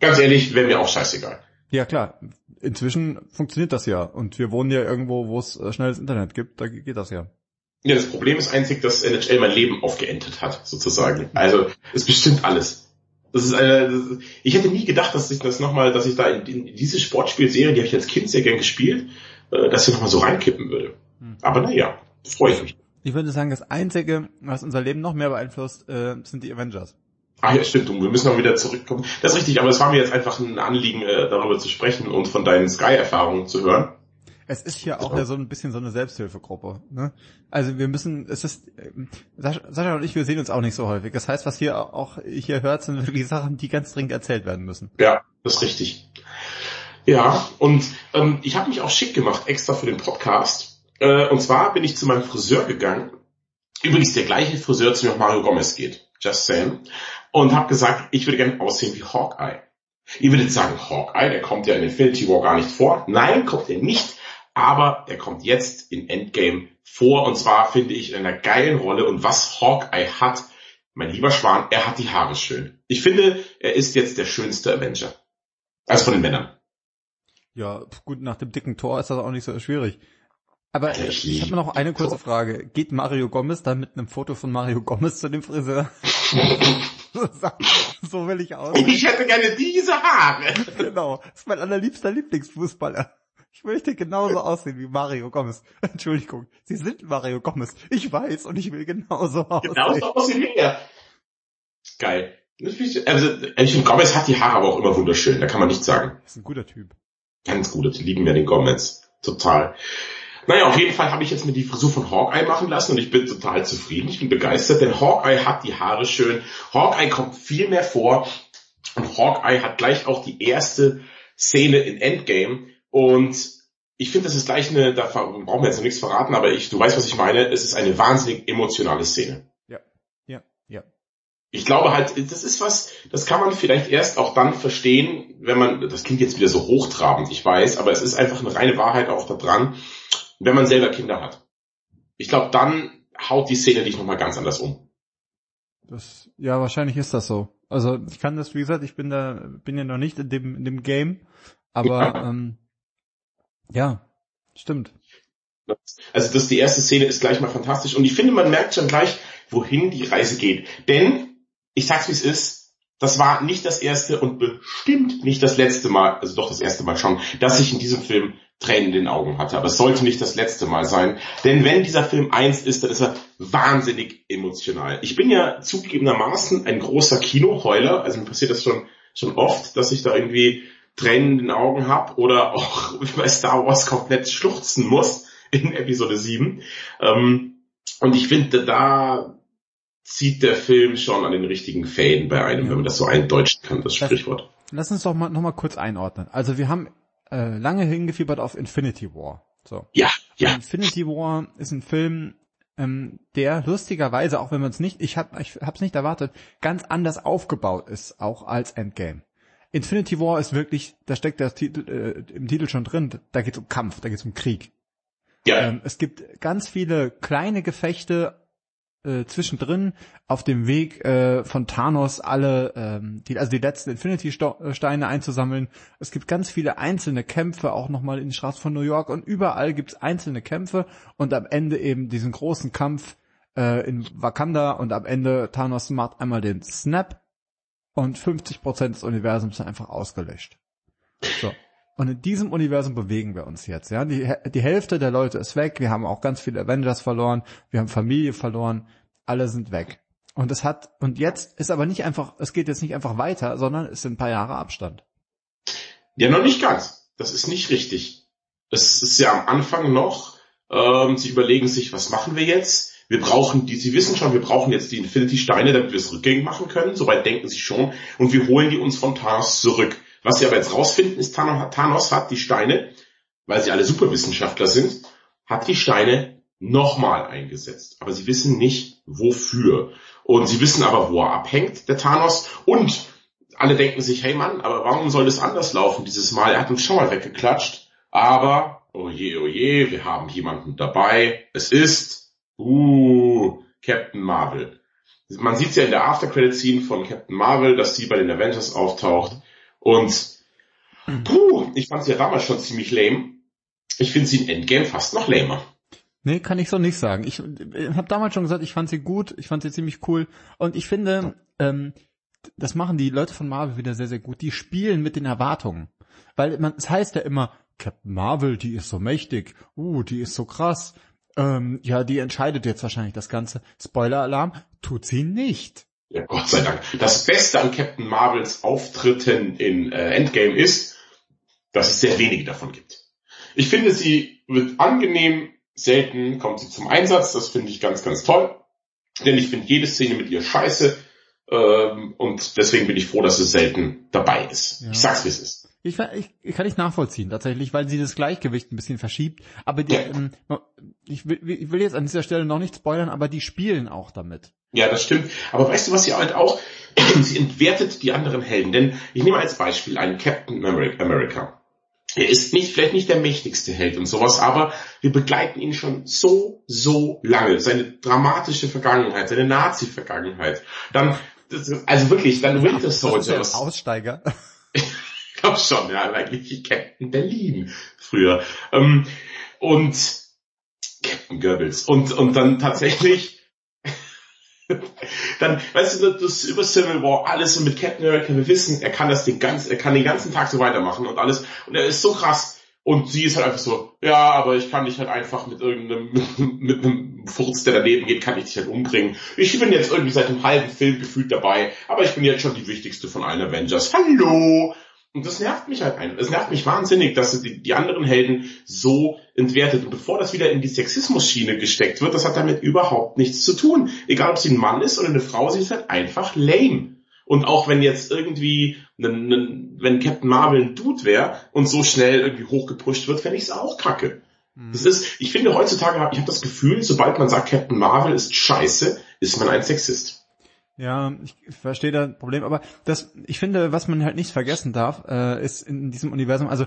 Ganz ehrlich, wäre mir auch scheißegal. Ja klar, inzwischen funktioniert das ja. Und wir wohnen ja irgendwo, wo es äh, schnelles Internet gibt, da geht das ja. Ja, das Problem ist einzig, dass NHL mein Leben aufgeentet hat, sozusagen. Also, es bestimmt alles. Das ist, äh, das ist, ich hätte nie gedacht, dass ich das nochmal, dass ich da in, in diese Sportspielserie, die habe ich als Kind sehr gern gespielt, äh, dass sie nochmal so reinkippen würde. Hm. Aber naja, freue ich mich. Ich würde sagen, das Einzige, was unser Leben noch mehr beeinflusst, äh, sind die Avengers. Ah ja, stimmt, und wir müssen noch wieder zurückkommen. Das ist richtig, aber es war mir jetzt einfach ein Anliegen, äh, darüber zu sprechen und von deinen Sky-Erfahrungen zu hören. Es ist hier auch ja so ein bisschen so eine Selbsthilfegruppe. Ne? Also wir müssen, es ist, ähm, Sascha und ich, wir sehen uns auch nicht so häufig. Das heißt, was hier auch hier hört, sind wirklich Sachen, die ganz dringend erzählt werden müssen. Ja, das ist richtig. Ja, und ähm, ich habe mich auch schick gemacht, extra für den Podcast. Äh, und zwar bin ich zu meinem Friseur gegangen. Übrigens der gleiche Friseur, zu dem auch Mario Gomez geht. Just saying. Und habe gesagt, ich würde gerne aussehen wie Hawkeye. Ihr würdet sagen, Hawkeye, der kommt ja in Infinity War gar nicht vor. Nein, kommt er nicht. Aber er kommt jetzt in Endgame vor. Und zwar finde ich in einer geilen Rolle. Und was Hawkeye hat, mein lieber Schwan, er hat die Haare schön. Ich finde, er ist jetzt der schönste Avenger. Also von den Männern. Ja, gut, nach dem dicken Tor ist das auch nicht so schwierig. Aber ich ich habe noch eine kurze Frage. Geht Mario Gomez dann mit einem Foto von Mario Gomez zu dem Friseur? so will ich aus. Ich hätte gerne diese Haare. Genau. Das ist mein allerliebster Lieblingsfußballer. Ich möchte genauso aussehen wie Mario Gomez. Entschuldigung, Sie sind Mario Gomez. Ich weiß und ich will genauso aussehen. Genauso aussehen wie er. Geil. Also, ich finde, Gomez hat die Haare aber auch immer wunderschön, da kann man nichts sagen. Ist ein guter Typ. Ganz gut, die lieben ja den Gomez. Total. Naja, auf jeden Fall habe ich jetzt mir die Frisur von Hawkeye machen lassen und ich bin total zufrieden. Ich bin begeistert, denn Hawkeye hat die Haare schön. Hawkeye kommt viel mehr vor und Hawkeye hat gleich auch die erste Szene in Endgame und ich finde, das ist gleich eine, da brauchen wir jetzt noch nichts verraten, aber ich, du weißt, was ich meine, es ist eine wahnsinnig emotionale Szene. Ja, ja, ja. Ich glaube halt, das ist was, das kann man vielleicht erst auch dann verstehen, wenn man, das klingt jetzt wieder so hochtrabend, ich weiß, aber es ist einfach eine reine Wahrheit auch da dran, wenn man selber Kinder hat. Ich glaube, dann haut die Szene dich nochmal ganz anders um. Das, ja, wahrscheinlich ist das so. Also ich kann das, wie gesagt, ich bin da, bin ja noch nicht in dem, in dem Game, aber ja. ähm, ja, stimmt. Also das die erste Szene ist gleich mal fantastisch und ich finde, man merkt schon gleich, wohin die Reise geht. Denn, ich sag's wie es ist, das war nicht das erste und bestimmt nicht das letzte Mal, also doch das erste Mal schon, dass ich in diesem Film Tränen in den Augen hatte. Aber es sollte nicht das letzte Mal sein. Denn wenn dieser Film eins ist, dann ist er wahnsinnig emotional. Ich bin ja zugegebenermaßen ein großer Kinoheuler. Also mir passiert das schon, schon oft, dass ich da irgendwie Tränen in den Augen habe oder auch bei Star Wars komplett schluchzen muss in Episode 7. Ähm, und ich finde, da zieht der Film schon an den richtigen Fäden bei einem, ja. wenn man das so eindeutschen kann, das Sprichwort. Lass uns doch mal noch mal kurz einordnen. Also wir haben äh, lange hingefiebert auf Infinity War. So. Ja, ja. Infinity War ist ein Film, ähm, der lustigerweise, auch wenn man es nicht, ich habe ich hab's nicht erwartet, ganz anders aufgebaut ist, auch als Endgame. Infinity War ist wirklich, da steckt der Titel, äh, im Titel schon drin, da geht es um Kampf, da geht es um Krieg. Ja. Ähm, es gibt ganz viele kleine Gefechte äh, zwischendrin auf dem Weg äh, von Thanos alle, ähm, die, also die letzten Infinity-Steine einzusammeln. Es gibt ganz viele einzelne Kämpfe, auch nochmal in den Straßen von New York und überall gibt es einzelne Kämpfe und am Ende eben diesen großen Kampf äh, in Wakanda und am Ende Thanos macht einmal den Snap und 50% des Universums sind einfach ausgelöscht. So. Und in diesem Universum bewegen wir uns jetzt, ja. Die, die Hälfte der Leute ist weg. Wir haben auch ganz viele Avengers verloren. Wir haben Familie verloren. Alle sind weg. Und es hat, und jetzt ist aber nicht einfach, es geht jetzt nicht einfach weiter, sondern es sind ein paar Jahre Abstand. Ja, noch nicht ganz. Das ist nicht richtig. Es ist ja am Anfang noch, ähm, sie überlegen sich, was machen wir jetzt? Wir brauchen die, sie wissen schon, wir brauchen jetzt die Infinity-Steine, damit wir es rückgängig machen können, soweit denken sie schon, und wir holen die uns von Thanos zurück. Was sie aber jetzt rausfinden, ist, Thanos hat die Steine, weil sie alle Superwissenschaftler sind, hat die Steine nochmal eingesetzt. Aber sie wissen nicht, wofür. Und sie wissen aber, wo er abhängt, der Thanos. Und alle denken sich, hey Mann, aber warum soll das anders laufen dieses Mal? Er hat uns schon mal weggeklatscht. Aber, oh je, oh je, wir haben jemanden dabei. Es ist Uh, Captain Marvel. Man sieht ja in der After-Credit-Scene von Captain Marvel, dass sie bei den Avengers auftaucht. Und puh, ich fand sie ja damals schon ziemlich lame. Ich finde sie in Endgame fast noch lamer. Nee, kann ich so nicht sagen. Ich äh, habe damals schon gesagt, ich fand sie gut, ich fand sie ziemlich cool. Und ich finde, ähm, das machen die Leute von Marvel wieder sehr, sehr gut. Die spielen mit den Erwartungen. Weil man, es heißt ja immer, Captain Marvel, die ist so mächtig, uh, die ist so krass. Ähm, ja, die entscheidet jetzt wahrscheinlich das Ganze. Spoiler-Alarm, tut sie nicht. Ja, Gott sei Dank. Das Beste an Captain Marvels Auftritten in äh, Endgame ist, dass es sehr wenige davon gibt. Ich finde, sie wird angenehm, selten kommt sie zum Einsatz. Das finde ich ganz, ganz toll. Denn ich finde jede Szene mit ihr scheiße. Ähm, und deswegen bin ich froh, dass es selten dabei ist. Ja. Ich sag's, wie es ist. Ich, ich kann nicht nachvollziehen, tatsächlich, weil sie das Gleichgewicht ein bisschen verschiebt. Aber die, ähm, ich, will, ich will jetzt an dieser Stelle noch nicht spoilern, aber die spielen auch damit. Ja, das stimmt. Aber weißt du, was sie halt auch, sie entwertet die anderen Helden. Denn ich nehme als Beispiel einen Captain America. Er ist nicht, vielleicht nicht der mächtigste Held und sowas, aber wir begleiten ihn schon so, so lange. Seine dramatische Vergangenheit, seine Nazi-Vergangenheit. Dann, also wirklich, dann Winter Soldier. Das ist ein Aussteiger. glaube schon, ja, eigentlich Captain Berlin früher. Ähm, und Captain Goebbels. Und, und dann tatsächlich, dann, weißt du, das über Civil War, alles so mit Captain America, wir wissen, er kann das den ganzen, er kann den ganzen Tag so weitermachen und alles. Und er ist so krass. Und sie ist halt einfach so, ja, aber ich kann dich halt einfach mit irgendeinem, mit einem Furz, der daneben geht, kann ich dich halt umbringen. Ich bin jetzt irgendwie seit einem halben Film gefühlt dabei, aber ich bin jetzt schon die wichtigste von allen Avengers. Hallo! Und das nervt mich halt ein. Es nervt mich wahnsinnig, dass die, die anderen Helden so entwertet. Und bevor das wieder in die Sexismus-Schiene gesteckt wird, das hat damit überhaupt nichts zu tun. Egal, ob sie ein Mann ist oder eine Frau, sie ist halt einfach lame. Und auch wenn jetzt irgendwie, wenn Captain Marvel ein Dude wäre und so schnell irgendwie hochgepusht wird, fände ich es auch kacke. Mhm. Das ist, ich finde heutzutage, ich habe das Gefühl, sobald man sagt, Captain Marvel ist scheiße, ist man ein Sexist. Ja, ich verstehe das Problem, aber das, ich finde, was man halt nicht vergessen darf, äh, ist in diesem Universum, also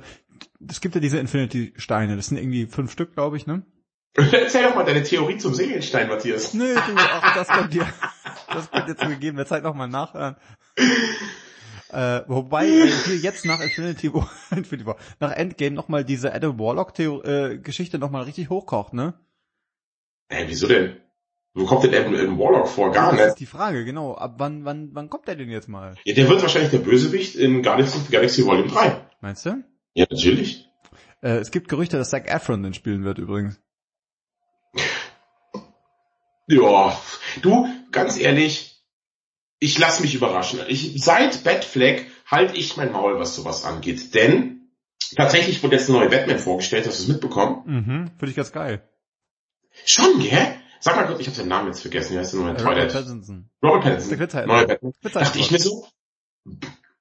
es gibt ja diese Infinity-Steine, das sind irgendwie fünf Stück, glaube ich, ne? Erzähl doch mal deine Theorie zum Seelenstein, Matthias. Nö, du, auch das kommt dir, das kommt dir zu gegebener Zeit nochmal nachhören. Äh, wobei äh, hier jetzt nach Infinity War, Infinity War nach Endgame nochmal diese Adam Warlock-Geschichte äh, nochmal richtig hochkocht, ne? Ey, wieso denn? Wo kommt denn Adam, Adam Warlock vor? Gar nicht. Das ist die Frage, genau. Ab wann, wann, wann kommt der denn jetzt mal? Ja, der wird wahrscheinlich der Bösewicht in Guardians of the Galaxy Volume 3. Meinst du? Ja, natürlich. Äh, es gibt Gerüchte, dass Zac Efron den spielen wird übrigens. Ja, du, ganz ehrlich, ich lass mich überraschen. Ich, seit Batfleck halte ich mein Maul, was sowas angeht. Denn tatsächlich wurde jetzt ein neuer Batman vorgestellt, hast du es mitbekommen? Mhm, finde ich ganz geil. Schon, gell? Sag mal kurz, ich habe seinen Namen jetzt vergessen, wie heißt der nochmal? Robert Pattinson. Robert Pattinson. Neuer Batman. Dachte ich mir so,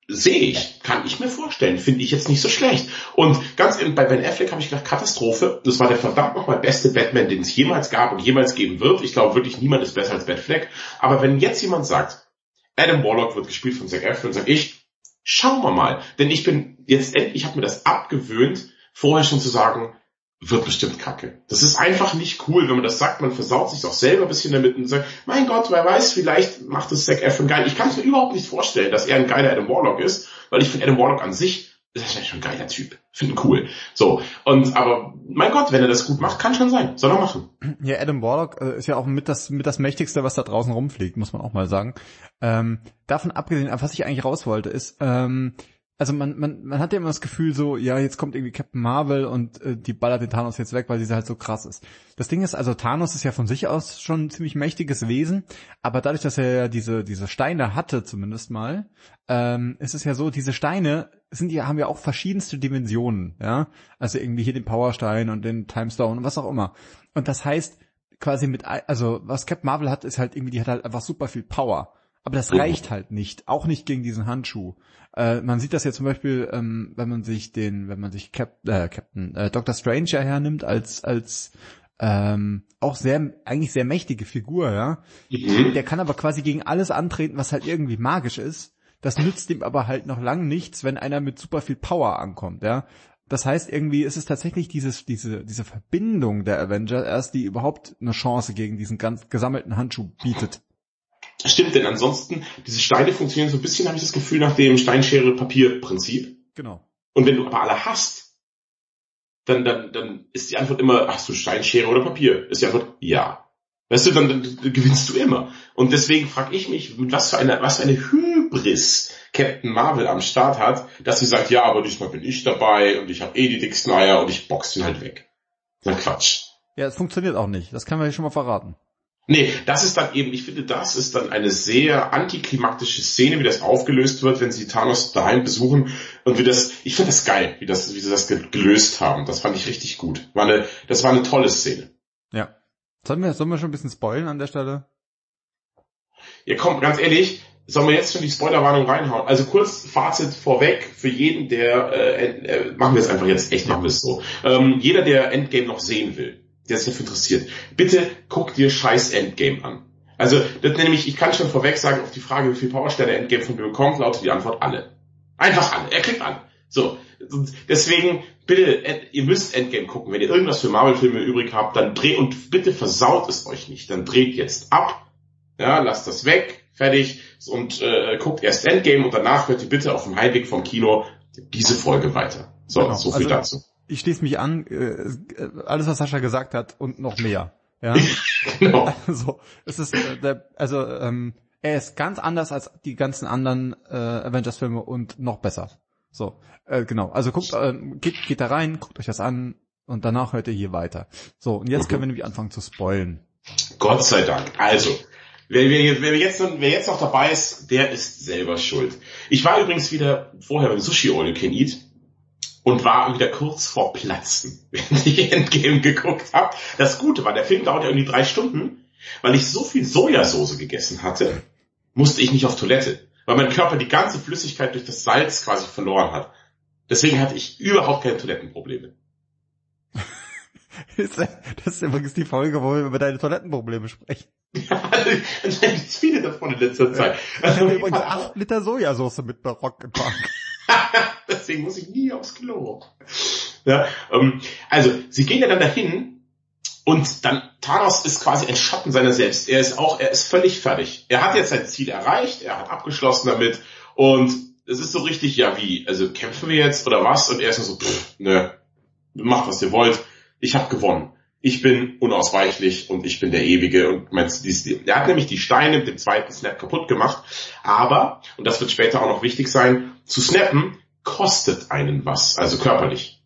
sehe ich, kann ich mir vorstellen, finde ich jetzt nicht so schlecht. Und ganz in, bei Ben Affleck habe ich gedacht, Katastrophe, das war der verdammt nochmal beste Batman, den es jemals gab und jemals geben wird. Ich glaube wirklich, niemand ist besser als Ben Affleck. Aber wenn jetzt jemand sagt, Adam Warlock wird gespielt von Zac Efron, sage ich, schauen wir mal. Denn ich bin jetzt endlich, ich habe mir das abgewöhnt, vorher schon zu sagen, wird bestimmt kacke. Das ist einfach nicht cool, wenn man das sagt, man versaut sich auch selber ein bisschen damit und sagt, mein Gott, wer weiß, vielleicht macht es Zack Efron geil. Ich kann es mir überhaupt nicht vorstellen, dass er ein geiler Adam Warlock ist, weil ich finde Adam Warlock an sich ist ja schon ein geiler Typ. Finde ihn cool. So. Und, aber, mein Gott, wenn er das gut macht, kann schon sein. Soll er machen. Ja, Adam Warlock äh, ist ja auch mit das, mit das mächtigste, was da draußen rumfliegt, muss man auch mal sagen. Ähm, davon abgesehen, was ich eigentlich raus wollte, ist, ähm, also man, man, man hat ja immer das Gefühl so, ja, jetzt kommt irgendwie Captain Marvel und äh, die ballert den Thanos jetzt weg, weil sie halt so krass ist. Das Ding ist, also Thanos ist ja von sich aus schon ein ziemlich mächtiges Wesen, aber dadurch, dass er ja diese, diese Steine hatte zumindest mal, ähm, ist es ja so, diese Steine sind ja, haben ja auch verschiedenste Dimensionen, ja. Also irgendwie hier den Powerstein und den Timestone und was auch immer. Und das heißt, quasi mit, also was Captain Marvel hat, ist halt irgendwie, die hat halt einfach super viel Power. Aber das reicht halt nicht, auch nicht gegen diesen Handschuh. Äh, man sieht das ja zum Beispiel, ähm, wenn man sich den, wenn man sich Cap, äh, Captain äh, Doctor Strange ja hernimmt als als ähm, auch sehr eigentlich sehr mächtige Figur, ja. Mhm. Der kann aber quasi gegen alles antreten, was halt irgendwie magisch ist. Das nützt ihm aber halt noch lang nichts, wenn einer mit super viel Power ankommt, ja. Das heißt, irgendwie ist es tatsächlich dieses, diese, diese Verbindung der Avenger erst, die überhaupt eine Chance gegen diesen ganz gesammelten Handschuh bietet. Stimmt, denn ansonsten, diese Steine funktionieren so ein bisschen, habe ich das Gefühl, nach dem Steinschere-Papier-Prinzip. Genau. Und wenn du aber alle hast, dann, dann, dann ist die Antwort immer, ach du Steinschere oder Papier? Ist die Antwort ja. Weißt du, dann, dann gewinnst du immer. Und deswegen frage ich mich, mit was für eine, was für eine Hybris Captain Marvel am Start hat, dass sie sagt, ja, aber diesmal bin ich dabei und ich habe eh die dicksten Eier und ich box den halt weg. Na Quatsch. Ja, es funktioniert auch nicht. Das kann man hier schon mal verraten. Nee, das ist dann eben, ich finde, das ist dann eine sehr antiklimaktische Szene, wie das aufgelöst wird, wenn sie Thanos daheim besuchen und wie das, ich finde das geil, wie das, wie sie das gelöst haben. Das fand ich richtig gut. War eine, das war eine tolle Szene. Ja. Sollen wir, sollen wir schon ein bisschen spoilen an der Stelle? Ja, komm, ganz ehrlich, sollen wir jetzt schon die Spoilerwarnung reinhauen? Also kurz Fazit vorweg für jeden, der, äh, äh, machen wir es einfach jetzt, echt machen wir es so. Ähm, jeder, der Endgame noch sehen will, der sich dafür interessiert, bitte guck dir scheiß Endgame an. Also, das nämlich, ich kann schon vorweg sagen, auf die Frage, wie viel Powersterne Endgame von mir bekommt, lautet die Antwort alle. Einfach alle. Er kriegt an. So. Deswegen, bitte, ihr müsst Endgame gucken. Wenn ihr irgendwas für Marvel-Filme übrig habt, dann dreht und bitte versaut es euch nicht. Dann dreht jetzt ab. Ja, lasst das weg. Fertig. Und äh, guckt erst Endgame und danach hört ihr bitte auf dem Heimweg vom Kino diese Folge weiter. So, genau. so viel also, dazu ich schließe mich an, äh, alles was Sascha gesagt hat und noch mehr. Ja. genau. Also es ist äh, der, also ähm, er ist ganz anders als die ganzen anderen äh, Avengers-Filme und noch besser. So, äh, genau. Also guckt, äh, geht, geht da rein, guckt euch das an und danach hört ihr hier weiter. So, und jetzt Mhm. können wir nämlich anfangen zu spoilen. Gott sei Dank. Also, wer, wer, wer, jetzt, wer jetzt noch dabei ist, der ist selber schuld. Ich war übrigens wieder vorher beim Sushi All You Can Eat und war wieder kurz vor Platzen, während ich Endgame geguckt habe. Das Gute war, der Film dauert ja irgendwie drei Stunden, weil ich so viel Sojasauce gegessen hatte, musste ich nicht auf Toilette, weil mein Körper die ganze Flüssigkeit durch das Salz quasi verloren hat. Deswegen hatte ich überhaupt keine Toilettenprobleme. Das ist übrigens die Folge, wo wir über deine Toilettenprobleme sprechen. Anscheinend gibt's viele davon in letzter Zeit. Ich Also, habe übrigens acht Liter Sojasauce mit Barock geparkt. Deswegen muss ich nie aufs Klo. Ja, ähm, also, sie gehen ja dann dahin und dann Thanos ist quasi ein Schatten seiner selbst. Er ist auch, er ist völlig fertig. Er hat jetzt sein Ziel erreicht, er hat abgeschlossen damit und es ist so richtig, ja wie, also kämpfen wir jetzt oder was? Und er ist nur so, pff, ne, macht was ihr wollt. Ich habe gewonnen. Ich bin unausweichlich und ich bin der Ewige. Und meinst, er hat nämlich die Steine mit dem zweiten Snap kaputt gemacht. Aber, und das wird später auch noch wichtig sein, zu snappen kostet einen was, also körperlich.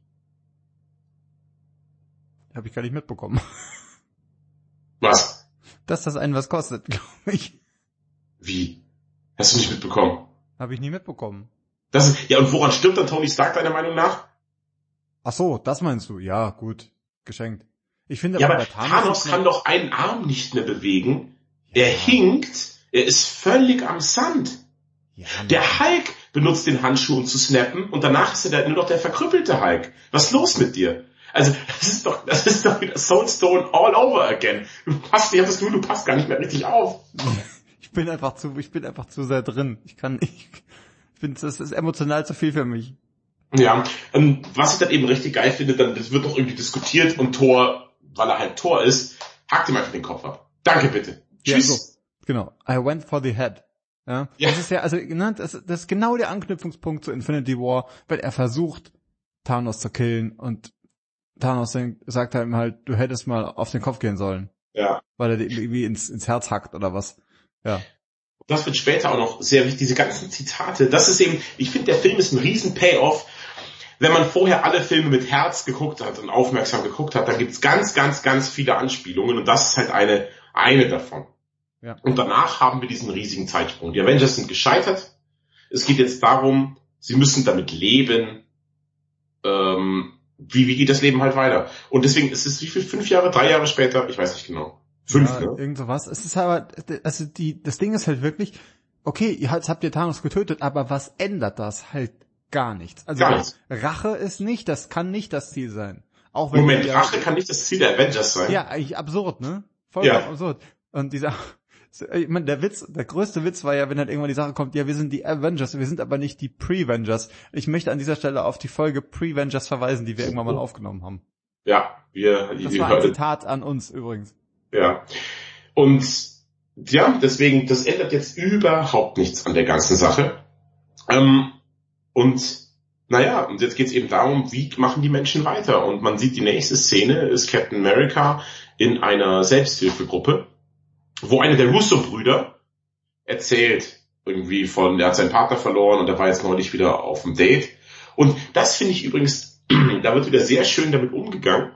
Habe ich gar nicht mitbekommen. Was? Dass das einen was kostet, glaube ich. Wie? Hast du nicht mitbekommen? Habe ich nie mitbekommen. Das ist, ja, und woran stirbt dann Tony Stark deiner Meinung nach? Ach so, das meinst du? Ja, gut, geschenkt. Ich finde Ja, aber aber Thanos, Thanos, kann doch einen Arm nicht mehr bewegen. Er Ja. hinkt, er ist völlig am Sand. Ja, Der Hulk benutzt den Handschuh, um zu snappen, und danach ist er dann nur noch der verkrüppelte Hulk. Was ist los mit dir? Also, das ist doch, das ist doch wieder Soulstone all over again. Du passt, ich das Gefühl, du passt gar nicht mehr richtig auf. ich bin einfach zu, ich bin einfach zu sehr drin. Ich kann nicht, ich finde, das ist emotional zu viel für mich. Ja, ähm, was ich dann eben richtig geil finde, dann, das wird doch irgendwie diskutiert und Thor, weil er halt Thor ist, hackt ihm einfach den Kopf ab. Danke bitte. Ja, Tschüss. so. Genau. I went for the head. Ja. Ja. Das ist ja, also, ne, das, das ist genau der Anknüpfungspunkt zu Infinity War, weil er versucht, Thanos zu killen und Thanos denkt- sagt ihm halt, du hättest mal auf den Kopf gehen sollen, Ja. weil er dir irgendwie ins, ins Herz hackt oder was. Ja. das wird später auch noch sehr wichtig, diese ganzen Zitate, das ist eben, ich finde, der Film ist ein riesen Payoff. Wenn man vorher alle Filme mit Herz geguckt hat und aufmerksam geguckt hat, dann gibt's ganz, ganz, ganz viele Anspielungen und das ist halt eine, eine davon. Ja. Und danach haben wir diesen riesigen Zeitsprung. Die Avengers sind gescheitert. Es geht jetzt darum, sie müssen damit leben. Ähm, wie, wie geht das Leben halt weiter? Und deswegen ist es wie viel? Fünf Jahre, drei Jahre später? Ich weiß nicht genau. Fünf, ja, ne? Irgend sowas. Es ist aber, also die, das Ding ist halt wirklich, okay, ihr- jetzt habt ihr Thanos getötet, aber was ändert das? Halt gar nichts. Also Gar nichts. Rache ist nicht, das kann nicht das Ziel sein. Auch wenn Moment, Rache kann nicht das Ziel der Avengers sein. Ja, eigentlich absurd, ne? Vollkommen Ja. absurd. Und dieser, ich meine, der Witz, der größte Witz war ja, wenn halt irgendwann die Sache kommt, ja, wir sind die Avengers, wir sind aber nicht die Pre-Vengers. Ich möchte an dieser Stelle auf die Folge Pre-Vengers verweisen, die wir irgendwann mal aufgenommen haben. Ja, wir, Das wir war ein Zitat an uns übrigens. ja. Und ja, deswegen, das ändert jetzt überhaupt nichts an der ganzen Sache. Ähm, und naja, und jetzt geht es eben darum, wie machen die Menschen weiter? Und man sieht, die nächste Szene ist Captain America in einer Selbsthilfegruppe, wo einer der Russo-Brüder erzählt irgendwie von, er hat seinen Partner verloren und er war jetzt neulich wieder auf dem Date. Und das finde ich übrigens, da wird wieder sehr schön damit umgegangen.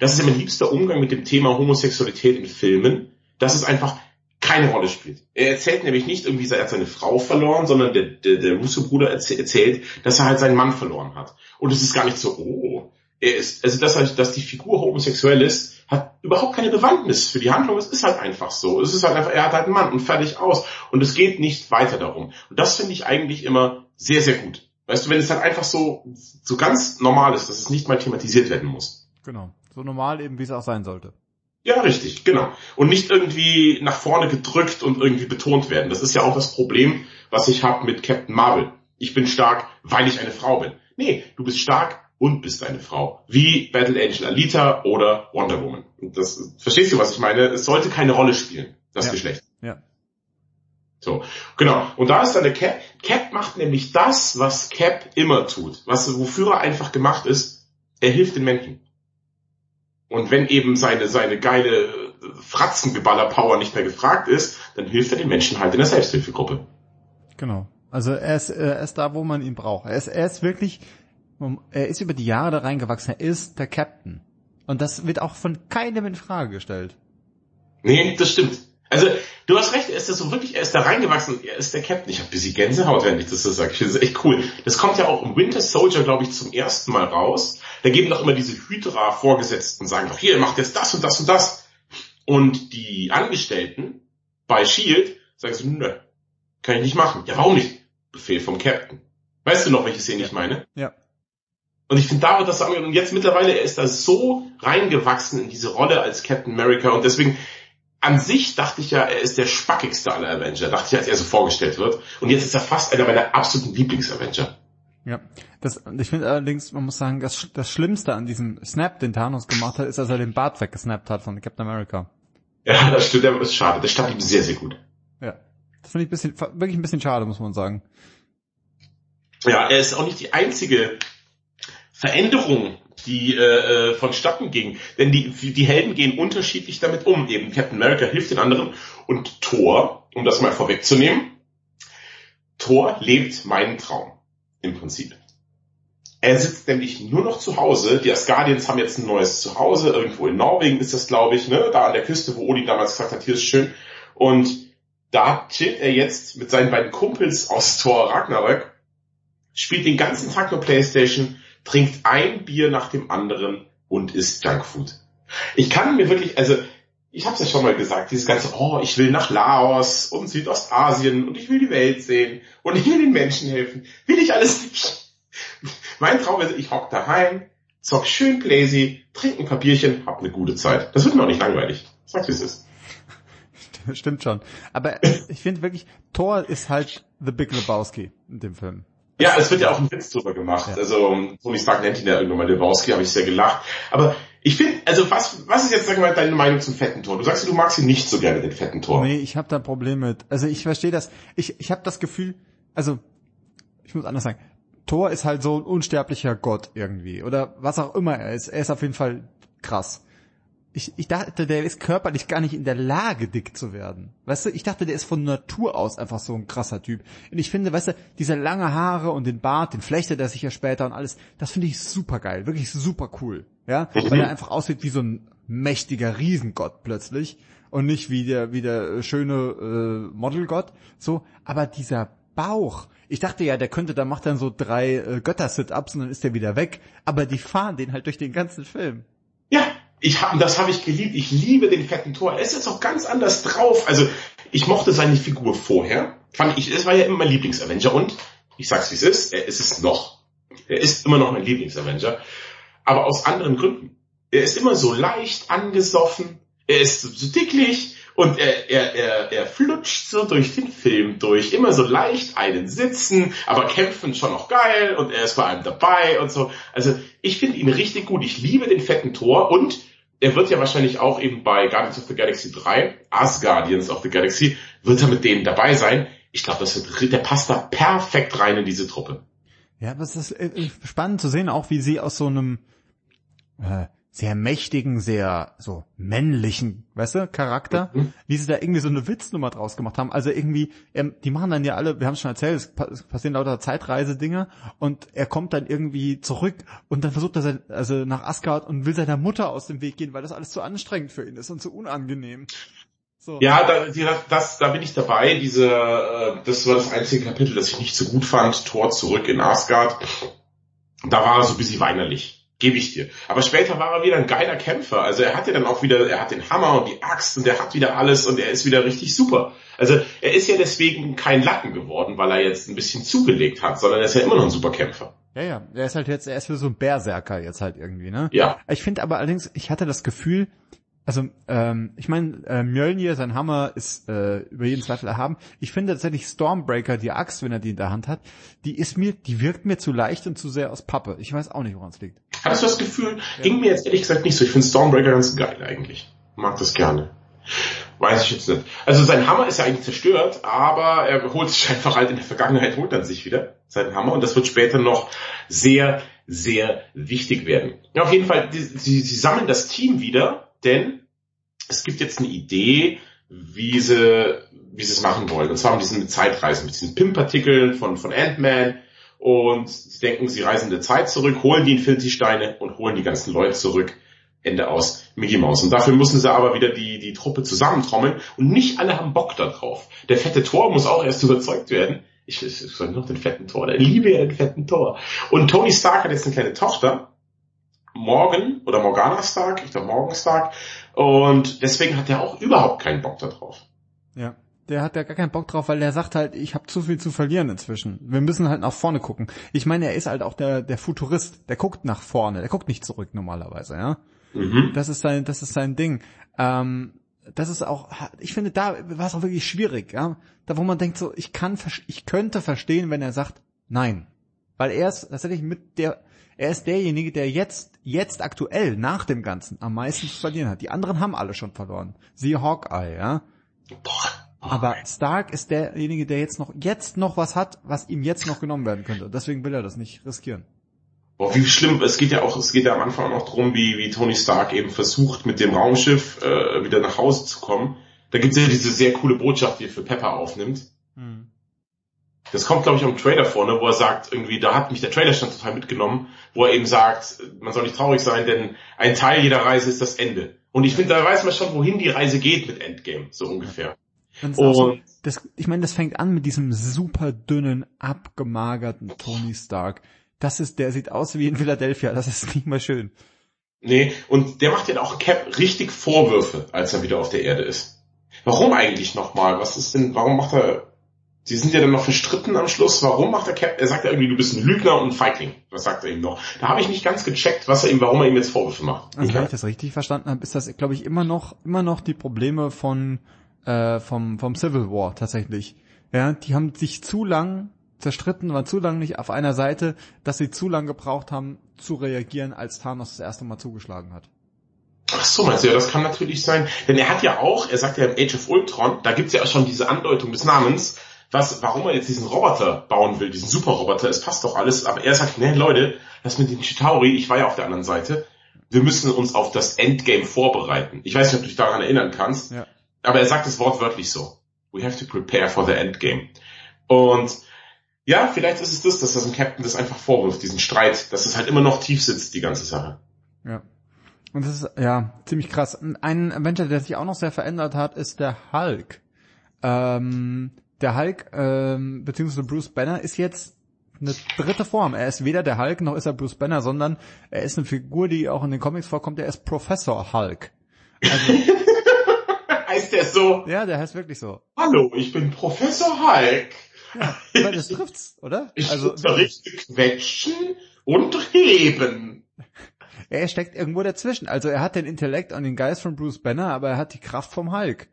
Das ist ja mein liebster Umgang mit dem Thema Homosexualität in Filmen, dass es einfach keine Rolle spielt. Er erzählt nämlich nicht irgendwie, er hat seine Frau verloren, sondern der, der, der Russo-Bruder erzäh- erzählt, dass er halt seinen Mann verloren hat. Und es ist gar nicht so, oh, er ist, also dass, dass die Figur homosexuell ist, hat überhaupt keine Bewandtnis für die Handlung. Es ist halt einfach so. Es ist halt einfach, er hat halt einen Mann und fertig aus. Und es geht nicht weiter darum. Und das finde ich eigentlich immer sehr, sehr gut. Weißt du, wenn es halt einfach so, so ganz normal ist, dass es nicht mal thematisiert werden muss. Genau. So normal eben, wie es auch sein sollte. Ja, richtig, genau. Und nicht irgendwie nach vorne gedrückt und irgendwie betont werden. Das ist ja auch das Problem, was ich habe mit Captain Marvel. Ich bin stark, weil ich eine Frau bin. Nee, du bist stark und bist eine Frau. Wie Battle Angel Alita oder Wonder Woman. Und das, verstehst du, was ich meine? Es sollte keine Rolle spielen, das Ja. Geschlecht. Ja. So, genau. Und da ist dann der Cap. Cap macht nämlich das, was Cap immer tut. Was, wofür er einfach gemacht ist. Er hilft den Menschen. Und wenn eben seine, seine geile Fratzengeballer-Power nicht mehr gefragt ist, dann hilft er den Menschen halt in der Selbsthilfegruppe. Genau. Also er ist, er ist da, wo man ihn braucht. Er ist, er ist wirklich, er ist über die Jahre da reingewachsen. Er ist der Captain. Und das wird auch von keinem in Frage gestellt. Nee, das stimmt. Also, du hast recht, er ist da so wirklich, er ist da reingewachsen, er ist der Captain. Ich habe ein bisschen Gänsehaut, wenn ich das so sage. Ich finde das echt cool. Das kommt ja auch im Winter Soldier, glaube ich, zum ersten Mal raus. Da geben doch immer diese Hydra-Vorgesetzten, sagen doch, hier, macht jetzt das und das und das. Und die Angestellten bei SHIELD sagen so, nö, kann ich nicht machen. Ja, warum nicht? Befehl vom Captain. Weißt du noch, welche Szene ich meine? Ja. Und ich finde, da wird das so Und jetzt mittlerweile, er ist da so reingewachsen in diese Rolle als Captain America. Und deswegen, an sich dachte ich ja, er ist der spackigste aller Avenger. Dachte ich, als er so vorgestellt wird. Und jetzt ist er fast einer meiner absoluten Lieblings-Avenger. Ja, das, ich finde allerdings, man muss sagen, das, das Schlimmste an diesem Snap, den Thanos gemacht hat, ist, dass er den Bart weggesnappt hat von Captain America. Ja, das stimmt, das ist schade. Das stand ihm sehr, sehr gut. Ja. Das finde ich ein bisschen, wirklich ein bisschen schade, muss man sagen. Ja, er ist auch nicht die einzige Veränderung, die äh, äh vonstatten ging. Denn die, die Helden gehen unterschiedlich damit um. Eben Captain America hilft den anderen und Thor, um das mal vorwegzunehmen, Thor lebt meinen Traum im Prinzip. Er sitzt nämlich nur noch zu Hause. Die Asgardians haben jetzt ein neues Zuhause. Irgendwo in Norwegen ist das, glaube ich, ne? Da an der Küste, wo Odin damals gesagt hat, hier ist schön. Und da chillt er jetzt mit seinen beiden Kumpels aus Thor Ragnarök, spielt den ganzen Tag nur Playstation, trinkt ein Bier nach dem anderen und isst Junkfood. Ich kann mir wirklich, also ich habe es ja schon mal gesagt, dieses ganze, oh, ich will nach Laos und Südostasien und ich will die Welt sehen und ich will den Menschen helfen. Will ich alles nicht. Mein Traum ist, ich hock daheim, zock schön Playsy, trink ein Papierchen, hab eine gute Zeit. Das wird mir auch nicht langweilig. Sag's wie es ist. Stimmt schon. Aber ich finde wirklich, Thor ist halt The Big Lebowski in dem Film. Ja, es wird ja auch ein Witz drüber gemacht. Ja. Also Tony Stark nennt ihn ja irgendwann mal Lebowski, habe ich sehr gelacht. Aber ich finde, also was, was ist jetzt, sag mal, deine Meinung zum fetten Tor? Du sagst, du magst ihn nicht so gerne, den fetten Tor. Nee, ich habe da ein Problem mit. Also ich verstehe das. Ich, ich habe das Gefühl, also ich muss anders sagen, Thor ist halt so ein unsterblicher Gott irgendwie. Oder was auch immer er ist. Er ist auf jeden Fall krass ich, ich dachte, der ist körperlich gar nicht in der Lage, dick zu werden. Weißt du, ich dachte, der ist von Natur aus einfach so ein krasser Typ. Und ich finde, weißt du, diese lange Haare und den Bart, den flechtet er sich ja später und alles, das finde ich super geil, wirklich super cool. Ja, weil er einfach aussieht wie so ein mächtiger Riesengott plötzlich und nicht wie der, wie der schöne äh, Modelgott. So, aber dieser Bauch, ich dachte ja, der könnte, da macht dann so drei äh, Götter-Sit-Ups und dann ist der wieder weg. Aber die fahren den halt durch den ganzen Film. Ich hab, das habe ich geliebt. Ich liebe den fetten Tor. Er ist jetzt auch ganz anders drauf. Also ich mochte seine Figur vorher. Fand ich, es war ja immer mein Lieblings-Avenger und ich sag's wie es ist, er ist es noch. Er ist immer noch mein Lieblings-Avenger. Aber aus anderen Gründen. Er ist immer so leicht angesoffen. Er ist so dicklich und er, er, er, er flutscht so durch den Film durch. Immer so leicht einen sitzen, aber kämpfen schon noch geil und er ist bei einem dabei und so. Also ich finde ihn richtig gut. Ich liebe den fetten Tor und er wird ja wahrscheinlich auch eben bei Guardians of the Galaxy 3, As Guardians of the Galaxy, wird er mit denen dabei sein. Ich glaube, das wird, der passt da perfekt rein in diese Truppe. Ja, es ist äh, spannend zu sehen, auch wie sie aus so einem äh, sehr mächtigen, sehr so männlichen, weißt du, Charakter, mhm. wie sie da irgendwie so eine Witznummer draus gemacht haben. Also irgendwie, ähm, die machen dann ja alle, wir haben es schon erzählt, es, es passieren lauter Zeitreise-Dinge und er kommt dann irgendwie zurück und dann versucht er also nach Asgard und will seiner Mutter aus dem Weg gehen, weil das alles zu anstrengend für ihn ist und zu unangenehm. So. Ja, da, das, da bin ich dabei. Diese, äh, das war das einzige Kapitel, das ich nicht so gut fand. Tor zurück in Asgard. Da war er so ein bisschen weinerlich gebe ich dir. Aber später war er wieder ein geiler Kämpfer. Also er hatte dann auch wieder, er hat den Hammer und die Axt und er hat wieder alles und er ist wieder richtig super. Also er ist ja deswegen kein Lacken geworden, weil er jetzt ein bisschen zugelegt hat, sondern er ist ja immer noch ein super Kämpfer. Ja, ja, er ist halt jetzt, er ist für so ein Berserker jetzt halt irgendwie, ne? Ja. Ich finde aber allerdings, ich hatte das Gefühl, also ähm, ich meine, äh, Mjölnir, sein Hammer ist äh, über jeden Zweifel erhaben. Ich finde tatsächlich Stormbreaker, die Axt, wenn er die in der Hand hat, die ist mir, die wirkt mir zu leicht und zu sehr aus Pappe. Ich weiß auch nicht, woran es liegt. Hattest du das Gefühl? Ja. Ging mir jetzt ehrlich gesagt nicht so. Ich finde Stormbreaker ganz geil eigentlich. Mag das gerne. Weiß ich jetzt nicht. Also sein Hammer ist ja eigentlich zerstört, aber er holt sich einfach halt in der Vergangenheit, holt er sich wieder seinen Hammer und das wird später noch sehr, sehr wichtig werden. Ja, auf jeden Fall, sie, sie sammeln das Team wieder denn es gibt jetzt eine Idee, wie sie, wie sie es machen wollen. Und zwar mit diesen Zeitreisen, mit diesen Pimpartikeln von, von Ant-Man. Und sie denken, sie reisen in der Zeit zurück, holen die Infinity-Steine und holen die ganzen Leute zurück. Ende aus Mickey Mouse. Und dafür müssen sie aber wieder die, die Truppe zusammentrommeln und nicht alle haben Bock darauf. Der fette Tor muss auch erst überzeugt werden. Ich, ich, ich soll noch den fetten Tor, der liebe ja den fetten Tor. Und Tony Stark hat jetzt eine kleine Tochter, Morgan oder Morgana Stark, ich glaube Morgan Stark, und deswegen hat er auch überhaupt keinen Bock darauf. Ja. Der hat ja gar keinen Bock drauf, weil der sagt halt, ich habe zu viel zu verlieren inzwischen. Wir müssen halt nach vorne gucken. Ich meine, er ist halt auch der, der Futurist. Der guckt nach vorne, der guckt nicht zurück normalerweise, ja. Mhm. Das ist sein, das ist sein Ding. Ähm, das ist auch, ich finde, da war es auch wirklich schwierig, ja. Da, wo man denkt so, ich kann, ich könnte verstehen, wenn er sagt, nein. Weil er ist tatsächlich mit der, er ist derjenige, der jetzt, jetzt aktuell, nach dem Ganzen, am meisten zu verlieren hat. Die anderen haben alle schon verloren. Siehe Hawkeye, ja. Aber Stark ist derjenige, der jetzt noch, jetzt noch was hat, was ihm jetzt noch genommen werden könnte. Deswegen will er das nicht riskieren. Boah, wie schlimm, es geht ja auch, es geht ja am Anfang auch drum, wie, wie Tony Stark eben versucht, mit dem Raumschiff äh, wieder nach Hause zu kommen. Da gibt's ja diese sehr coole Botschaft, die er für Pepper aufnimmt. Hm. Das kommt, glaube ich, am Trailer vorne, wo er sagt, irgendwie, da hat mich der Trailer schon total mitgenommen, wo er eben sagt, man soll nicht traurig sein, denn ein Teil jeder Reise ist das Ende. Und ich finde, da weiß man schon, wohin die Reise geht mit Endgame, so ungefähr. Und so, das, ich meine, das fängt an mit diesem super dünnen, abgemagerten Tony Stark. Das ist, der sieht aus wie in Philadelphia, das ist nicht mal schön. Nee, und der macht ja auch Cap richtig Vorwürfe, als er wieder auf der Erde ist. Warum eigentlich nochmal? Was ist denn, warum macht er, sie sind ja dann noch verstritten am Schluss, warum macht er Cap, er sagt ja irgendwie, du bist ein Lügner und ein Feigling. Was sagt er ihm noch? Da habe ich nicht ganz gecheckt, was er ihm, warum er ihm jetzt Vorwürfe macht. Also, wenn ich das richtig verstanden habe, ist das, glaube ich, immer noch, immer noch die Probleme von, äh, vom, vom Civil War tatsächlich. Ja, die haben sich zu lang zerstritten, waren zu lange nicht auf einer Seite, dass sie zu lange gebraucht haben, zu reagieren, als Thanos das erste Mal zugeschlagen hat. Ach so, meinst du, ja, das kann natürlich sein. Denn er hat ja auch, er sagt ja im Age of Ultron, da gibt's ja auch schon diese Andeutung des Namens, was, warum er jetzt diesen Roboter bauen will, diesen Superroboter, es passt doch alles, aber er sagt, ne, Leute, das mit den Chitauri, ich war ja auf der anderen Seite, wir müssen uns auf das Endgame vorbereiten. Ich weiß nicht, ob du dich daran erinnern kannst, ja. aber er sagt es wortwörtlich so. We have to prepare for the Endgame. Und ja, vielleicht ist es das, dass das ein Captain das einfach vorwirft, diesen Streit, dass es halt immer noch tief sitzt, die ganze Sache. Ja. Und das ist, ja, ziemlich krass. Ein Avenger, der sich auch noch sehr verändert hat, ist der Hulk. Ähm, der Hulk, ähm, beziehungsweise Bruce Banner ist jetzt eine dritte Form. Er ist weder der Hulk noch ist er Bruce Banner, sondern er ist eine Figur, die auch in den Comics vorkommt. Er ist Professor Hulk. Also, heißt der so? Ja, der heißt wirklich so. Hallo, ich bin Professor Hulk. Ja, aber das trifft's, oder? Ich also unterrichte quetschen und heben. Er steckt irgendwo dazwischen. Also er hat den Intellekt und den Geist von Bruce Banner, aber er hat die Kraft vom Hulk.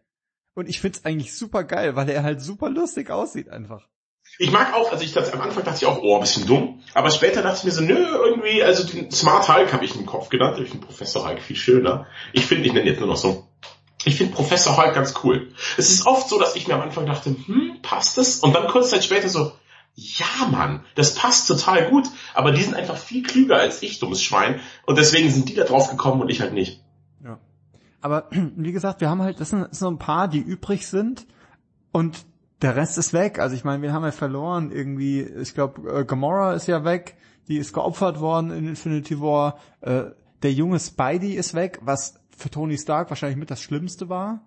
Und ich find's eigentlich super geil, weil er halt super lustig aussieht einfach. Ich mag auch, also ich dachte, am Anfang dachte ich auch, oh, ein bisschen dumm. Aber später dachte ich mir so, nö, irgendwie, also den Smart Hulk habe ich im Kopf genannt. Ich finde Professor Hulk viel schöner. Ich finde, ich nenne jetzt nur noch so. Ich finde Professor Hulk ganz cool. Es ist oft so, dass ich mir am Anfang dachte, hm, passt es? Und dann kurz Zeit später so, ja Mann, das passt total gut, aber die sind einfach viel klüger als ich, dummes Schwein. Und deswegen sind die da drauf gekommen und ich halt nicht. Ja. Aber wie gesagt, wir haben halt, das sind so ein paar, die übrig sind und der Rest ist weg. Also ich meine, wir haben ja verloren irgendwie, ich glaube, äh, Gamora ist ja weg, die ist geopfert worden in Infinity War. Äh, der junge Spidey ist weg, was für Tony Stark wahrscheinlich mit das Schlimmste war.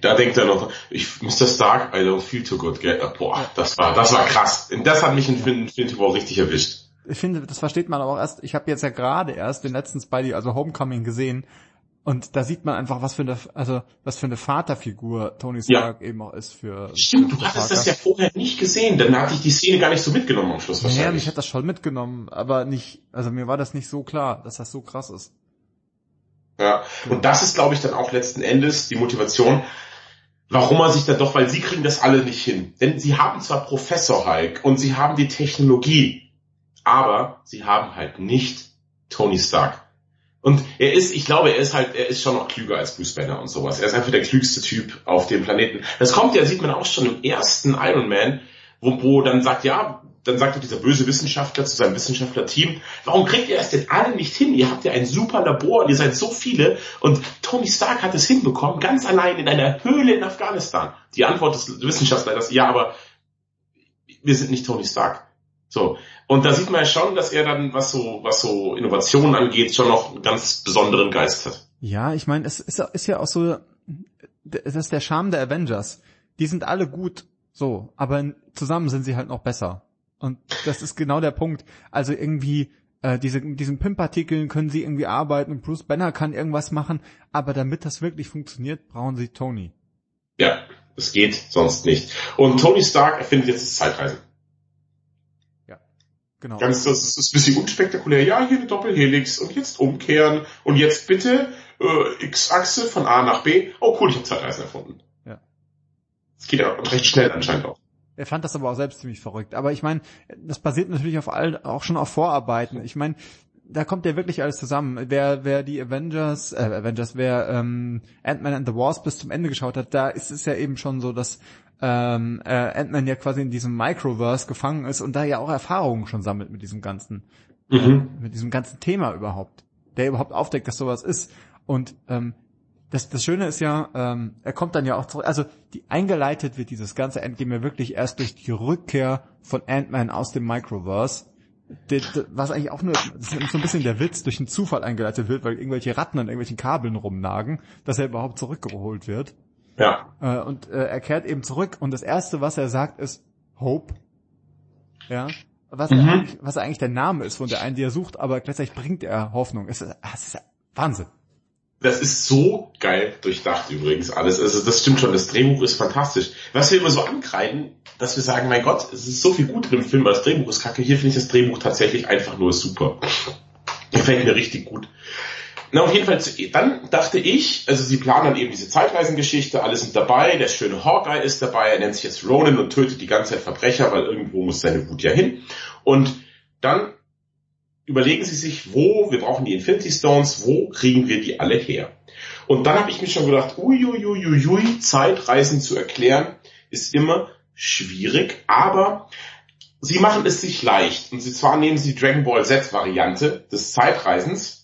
Da denkt er noch, ich, Mr. Stark, I don't feel too good, gell? Boah, das war, das war krass. Das hat mich in Infinity War richtig erwischt. Ich finde, das versteht man aber auch erst, ich habe jetzt ja gerade erst den letzten Spidey, also Homecoming gesehen, und da sieht man einfach, was für eine, also was für eine Vaterfigur Tony Stark ja. eben auch ist für. Stimmt, für du hattest das ja vorher nicht gesehen, dann hatte ich die Szene gar nicht so mitgenommen am Schluss wahrscheinlich. Ja, mich hat das schon mitgenommen, aber nicht, also mir war das nicht so klar, dass das so krass ist. Ja, und das ist, glaube ich, dann auch letzten Endes die Motivation, warum er sich dann doch, weil sie kriegen das alle nicht hin. Denn sie haben zwar Professor Hulk und sie haben die Technologie, aber sie haben halt nicht Tony Stark. Und er ist, ich glaube, er ist halt, er ist schon noch klüger als Bruce Banner und sowas. Er ist einfach der klügste Typ auf dem Planeten. Das kommt ja, sieht man auch schon im ersten Iron Man, wo, wo dann sagt, ja, dann sagt dieser böse Wissenschaftler zu seinem Wissenschaftlerteam, warum kriegt ihr das denn alle nicht hin? Ihr habt ja ein super Labor und ihr seid so viele und Tony Stark hat es hinbekommen, ganz allein in einer Höhle in Afghanistan. Die Antwort des Wissenschaftlers, ja, aber wir sind nicht Tony Stark. So. Und da sieht man ja schon, dass er dann, was so, was so Innovationen angeht, schon noch einen ganz besonderen Geist hat. Ja, ich meine, es ist, ist ja auch so, das ist der Charme der Avengers. Die sind alle gut, so, aber zusammen sind sie halt noch besser. Und das ist genau der Punkt. Also irgendwie, äh, diese, diesen Pimp-Artikeln können sie irgendwie arbeiten und Bruce Banner kann irgendwas machen, aber damit das wirklich funktioniert, brauchen sie Tony. Ja, es geht sonst nicht. Und Tony Stark erfindet jetzt das Zeitreisen. Genau. Ganz, das ist, das ist ein bisschen unspektakulär. Ja, hier eine Doppelhelix und jetzt umkehren und jetzt bitte äh, X-Achse von A nach B. Oh cool, ich habe Zeitreisen erfunden. Ja. Es geht ja recht schnell anscheinend auch. Er fand das aber auch selbst ziemlich verrückt. Aber ich meine, das basiert natürlich auf all, auch schon auf Vorarbeiten. Ich meine, da kommt ja wirklich alles zusammen. Wer, wer die Avengers, äh, Avengers, wer ähm, Ant-Man and the Wasp bis zum Ende geschaut hat, da ist es ja eben schon so, dass ähm, äh, Ant-Man ja quasi in diesem Microverse gefangen ist und da ja auch Erfahrungen schon sammelt mit diesem ganzen, Mhm. äh, mit diesem ganzen Thema überhaupt. Der überhaupt aufdeckt, dass sowas ist. Und ähm, das, das Schöne ist ja, ähm, er kommt dann ja auch zurück, also die eingeleitet wird dieses ganze Endgame ja wirklich erst durch die Rückkehr von Ant-Man aus dem Microverse. Der- Was eigentlich auch nur, das ist so ein bisschen der Witz, durch einen Zufall eingeleitet wird, weil irgendwelche Ratten an irgendwelchen Kabeln rumnagen, dass er überhaupt zurückgeholt wird. Ja. Äh, und äh, er kehrt eben zurück und das erste, was er sagt, ist Hope. Ja. Was, Mhm. er eigentlich, was eigentlich der Name ist von der einen, die er sucht, aber gleichzeitig bringt er Hoffnung. Es ist, es ist Wahnsinn. Das ist so geil durchdacht übrigens alles. Also das stimmt schon, das Drehbuch ist fantastisch. Was wir immer so ankreiden, dass wir sagen, mein Gott, es ist so viel gut drin im Film, aber das Drehbuch ist kacke. Hier finde ich das Drehbuch tatsächlich einfach nur super. Gefällt mir richtig gut. Na, auf jeden Fall, dann dachte ich, also sie planen dann eben diese Zeitreisengeschichte, alle sind dabei, der schöne Hawkeye ist dabei, er nennt sich jetzt Ronan und tötet die ganze Zeit Verbrecher, weil irgendwo muss seine Wut ja hin. Und dann überlegen sie sich, wo, wir brauchen die Infinity Stones, wo kriegen wir die alle her? Und dann habe ich mir schon gedacht, uiuiuiui, Zeitreisen zu erklären, ist immer schwierig, aber sie machen es sich leicht. Und sie zwar nehmen sie die Dragon Ball Z Variante des Zeitreisens.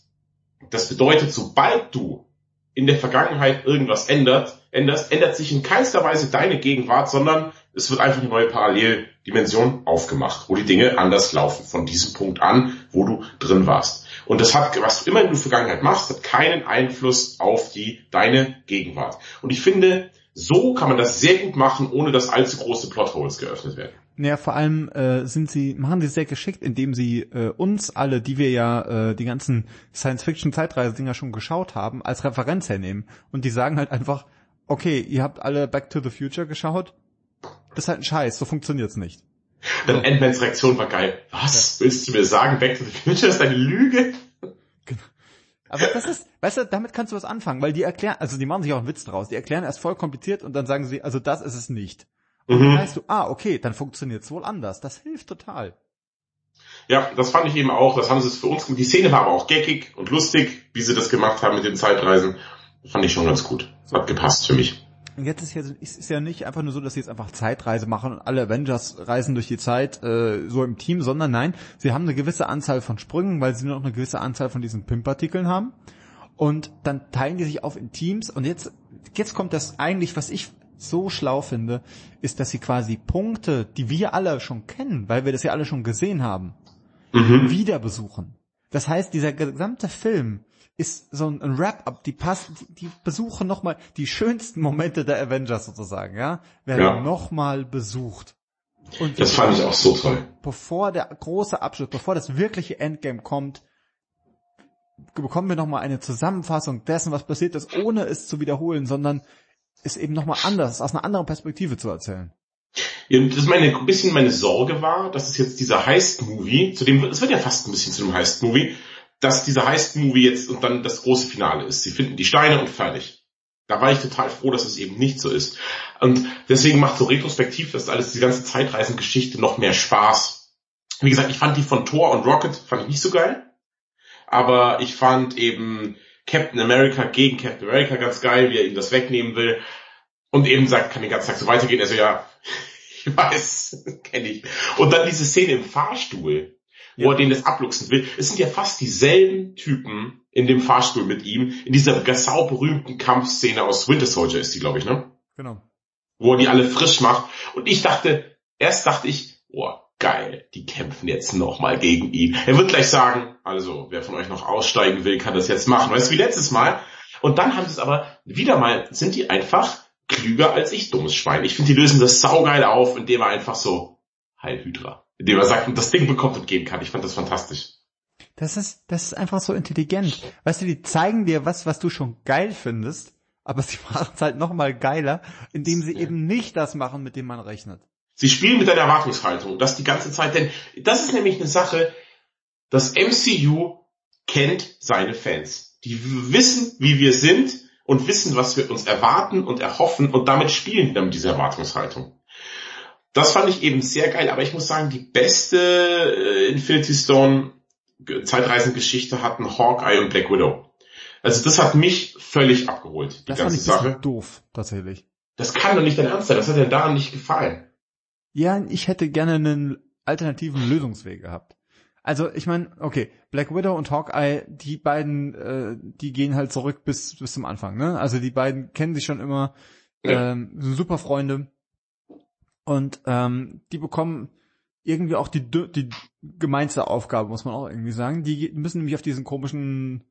Das bedeutet, sobald du in der Vergangenheit irgendwas ändert, änderst, ändert sich in keinster Weise deine Gegenwart, sondern es wird einfach eine neue Paralleldimension aufgemacht, wo die Dinge anders laufen, von diesem Punkt an, wo du drin warst. Und das hat, was du immer in der Vergangenheit machst, hat keinen Einfluss auf die, deine Gegenwart. Und ich finde, so kann man das sehr gut machen, ohne dass allzu große Plotholes geöffnet werden. Naja, vor allem äh, sind sie, machen sie sehr geschickt, indem sie äh, uns alle, die wir ja äh, die ganzen Science-Fiction-Zeitreise-Dinger schon geschaut haben, als Referenz hernehmen. Und die sagen halt einfach, okay, ihr habt alle Back to the Future geschaut, das ist halt ein Scheiß, so funktioniert's nicht. Dann Ant-Mans Reaktion war geil. Was? Willst du mir sagen, Back to the Future ist eine Lüge? Aber das ist, weißt du, damit kannst du was anfangen, weil die erklären, also die machen sich auch einen Witz draus, die erklären erst voll kompliziert und dann sagen sie, also das ist es nicht. Und dann Mhm. weißt du, ah, okay, dann funktioniert's wohl anders. Das hilft total. Ja, das fand ich eben auch. Das haben sie es für uns gemacht. Die Szene war aber auch geckig und lustig, wie sie das gemacht haben mit den Zeitreisen. Fand ich schon ganz gut. Hat gepasst für mich. Und jetzt ist ja, ist, ja nicht einfach nur so, dass sie jetzt einfach Zeitreise machen und alle Avengers reisen durch die Zeit äh, so im Team, sondern nein, sie haben eine gewisse Anzahl von Sprüngen, weil sie nur noch eine gewisse Anzahl von diesen Pimp-Partikeln haben. Und dann teilen die sich auf in Teams. Und jetzt, jetzt kommt das eigentlich, was ich so schlau finde, ist, dass sie quasi Punkte, die wir alle schon kennen, weil wir das ja alle schon gesehen haben, Mhm. wieder besuchen. Das heißt, dieser gesamte Film ist so ein Wrap-up, die passen, die, die besuchen nochmal die schönsten Momente der Avengers sozusagen, ja, werden Ja. nochmal besucht. Und Das fand ich auch so toll. bevor der große Abschluss, bevor das wirkliche Endgame kommt, bekommen wir nochmal eine Zusammenfassung dessen, was passiert ist, ohne es zu wiederholen, sondern es eben nochmal anders, aus einer anderen Perspektive zu erzählen. Ja, das meine, ein bisschen meine Sorge war, dass es jetzt dieser Heist-Movie, zu dem, es wird ja fast ein bisschen zu einem Heist-Movie, dass dieser Heist-Movie jetzt und dann das große Finale ist. Sie finden die Steine und fertig. Da war ich total froh, dass es eben nicht so ist. Und deswegen macht so retrospektiv das alles, die ganze Zeitreisengeschichte noch mehr Spaß. Wie gesagt, ich fand die von Thor und Rocket fand ich nicht so geil. Aber ich fand eben Captain America gegen Captain America ganz geil, wie er ihm das wegnehmen will. Und eben sagt, kann den ganzen Tag so weitergehen. Also ja, Ich weiß, kenne ich. Und dann diese Szene im Fahrstuhl, wo Ja. er den das abluchsen will. Es sind ja fast dieselben Typen in dem Fahrstuhl mit ihm, in dieser Gassau berühmten Kampfszene aus Winter Soldier ist die, glaube ich, ne? Genau. Wo er die alle frisch macht. Und ich dachte, erst dachte ich, oh, geil, die kämpfen jetzt nochmal gegen ihn. Er wird gleich sagen, also, wer von euch noch aussteigen will, kann das jetzt machen. Weißt du, wie letztes Mal? Und dann haben sie es aber, wieder mal, sind die einfach klüger als ich, dummes Schwein. Ich finde, die lösen das saugeil auf, indem er einfach so, Heil Hydra. Indem er sagt, das Ding bekommt und gehen kann. Ich fand das fantastisch. Das ist, das ist einfach so intelligent. Weißt du, die zeigen dir was, was du schon geil findest, aber sie machen es halt nochmal geiler, indem sie eben nicht das machen, mit dem man rechnet. Sie spielen mit einer Erwartungshaltung, das die ganze Zeit, denn das ist nämlich eine Sache, das MCU kennt seine Fans. Die wissen, wie wir sind und wissen, was wir uns erwarten und erhoffen und damit spielen dann mit dieser Erwartungshaltung. Das fand ich eben sehr geil, aber ich muss sagen, die beste äh, Infinity Stone Ge- Zeitreisengeschichte hatten Hawkeye und Black Widow. Also das hat mich völlig abgeholt, die Das fand ganze ich ein bisschen Sache. doof, tatsächlich. Das kann doch nicht dein Ernst sein, das hat dir daran nicht gefallen. Ja, ich hätte gerne einen alternativen Lösungsweg gehabt. Also ich meine, okay, Black Widow und Hawkeye, die beiden, äh, die gehen halt zurück bis bis zum Anfang, ne? Also die beiden kennen sich schon immer, Ja. ähm, sind super Freunde und ähm, die bekommen irgendwie auch die die gemeinste Aufgabe, muss man auch irgendwie sagen. Die müssen nämlich auf diesen komischen,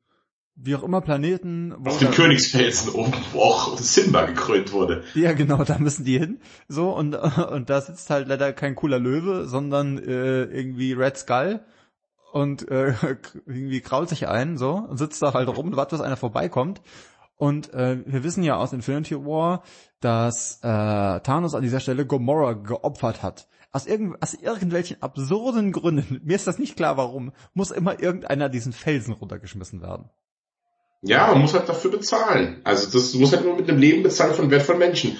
wie auch immer Planeten, wo Auf dem Königsfelsen oben, wo auch Simba gekrönt wurde. ja, genau, da müssen die hin. So, und, und da sitzt halt leider kein cooler Löwe, sondern äh, irgendwie Red Skull und äh, irgendwie krault sich ein, so, und sitzt da halt rum und wartet, bis einer vorbeikommt. Und äh, wir wissen ja aus Infinity War, dass äh, Thanos an dieser Stelle Gamora geopfert hat. Aus, irgend, aus irgendwelchen absurden Gründen, mir ist das nicht klar warum, muss immer irgendeiner diesen Felsen runtergeschmissen werden. Ja, man muss halt dafür bezahlen. Also das du musst halt nur mit einem Leben bezahlen von wertvollen Menschen.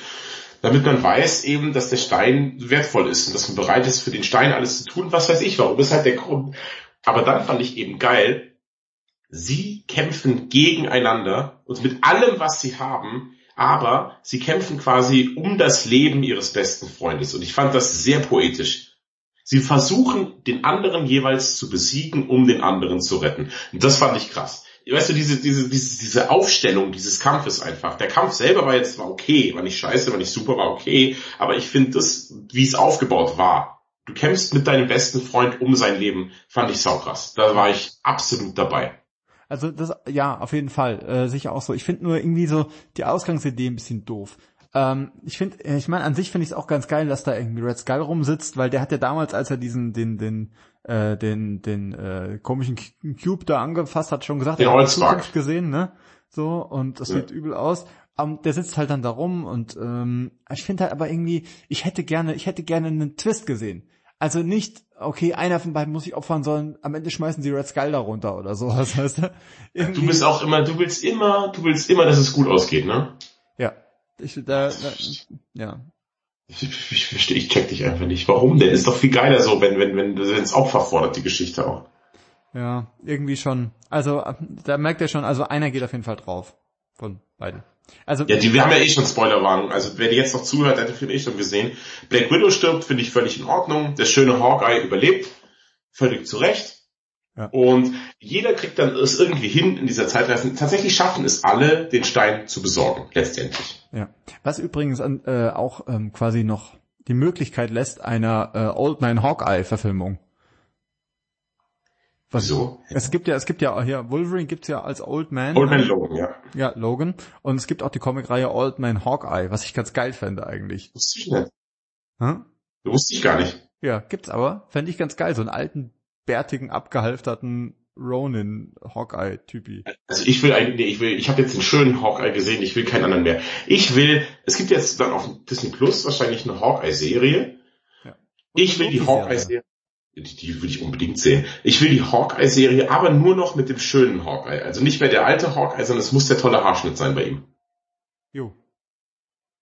Damit man weiß eben, dass der Stein wertvoll ist und dass man bereit ist, für den Stein alles zu tun, was weiß ich warum. Das ist halt der Grund. Aber dann fand ich eben geil, sie kämpfen gegeneinander und mit allem, was sie haben, aber sie kämpfen quasi um das Leben ihres besten Freundes. Und ich fand das sehr poetisch. Sie versuchen, den anderen jeweils zu besiegen, um den anderen zu retten. Und das fand ich krass. Weißt du, diese, diese, diese, diese Aufstellung dieses Kampfes einfach. Der Kampf selber war jetzt war okay, war nicht scheiße, war nicht super, war okay. Aber ich finde das, wie es aufgebaut war. Du kämpfst mit deinem besten Freund um sein Leben, fand ich saukrass. Da war ich absolut dabei. Also das, ja, auf jeden Fall, äh, sicher auch so. Ich finde nur irgendwie so die Ausgangsidee ein bisschen doof. Ähm, ich finde, ich meine, an sich finde ich es auch ganz geil, dass da irgendwie Red Skull rumsitzt, weil der hat ja damals, als er diesen, den, den, äh, den, den äh, komischen Cu- Cube da angefasst hat, schon gesagt, Den er hat. Zukunft gesehen, ne? So, und das Ja. sieht übel aus. Um, der sitzt halt dann da rum und ähm, ich finde halt aber irgendwie, ich hätte gerne, ich hätte gerne einen Twist gesehen. Also nicht, okay, einer von beiden muss sich opfern, sondern am Ende schmeißen sie Red Skull da runter oder sowas, weißt du? Du bist auch immer, du willst immer, du willst immer, dass es gut ausgeht, ne? Ja. Ich, da, da, ja. Ich, ich, ich verstehe, ich check dich einfach nicht. Warum denn? Ist doch viel geiler so, wenn, wenn, wenn, wenn es Opfer fordert, die Geschichte auch. Ja, irgendwie schon. Also, da merkt ihr schon, also einer geht auf jeden Fall drauf. Von beiden. Also, Ja, die, wir haben ja eh schon Spoilerwarnung. Also wer jetzt noch zuhört, hat den Film eh schon gesehen. Black Widow stirbt, finde ich völlig in Ordnung. Der schöne Hawkeye überlebt. Völlig zu Recht. Ja. Und jeder kriegt dann es irgendwie hin in dieser Zeitreise. Tatsächlich schaffen es alle, den Stein zu besorgen, letztendlich. ja. Was übrigens an, äh, auch ähm, quasi noch die Möglichkeit lässt einer äh, Old Man Hawkeye Verfilmung. Was, Wieso? Es gibt ja, es gibt ja hier Wolverine gibt's ja als Old Man. Old Man Logan, ja. Ja, Logan. Und es gibt auch die Comicreihe Old Man Hawkeye, was ich ganz geil fände eigentlich. Wusste ich nicht. Hm? Wusste ich gar nicht. Ja, gibt's aber. Fände ich ganz geil. So einen alten, bärtigen, abgehalfterten Ronin Hawkeye-Typi. Also ich will eigentlich, nee, ich will, ich habe jetzt den schönen Hawkeye gesehen, ich will keinen anderen mehr. Ich will, es gibt jetzt dann auf Disney Plus wahrscheinlich eine Hawkeye-Serie. Ja. Ich will die Hawkeye-Serie, die, die will ich unbedingt sehen. Ich will die Hawkeye-Serie, aber nur noch mit dem schönen Hawkeye. Also nicht mehr der alte Hawkeye, sondern es muss der tolle Haarschnitt sein bei ihm. Jo.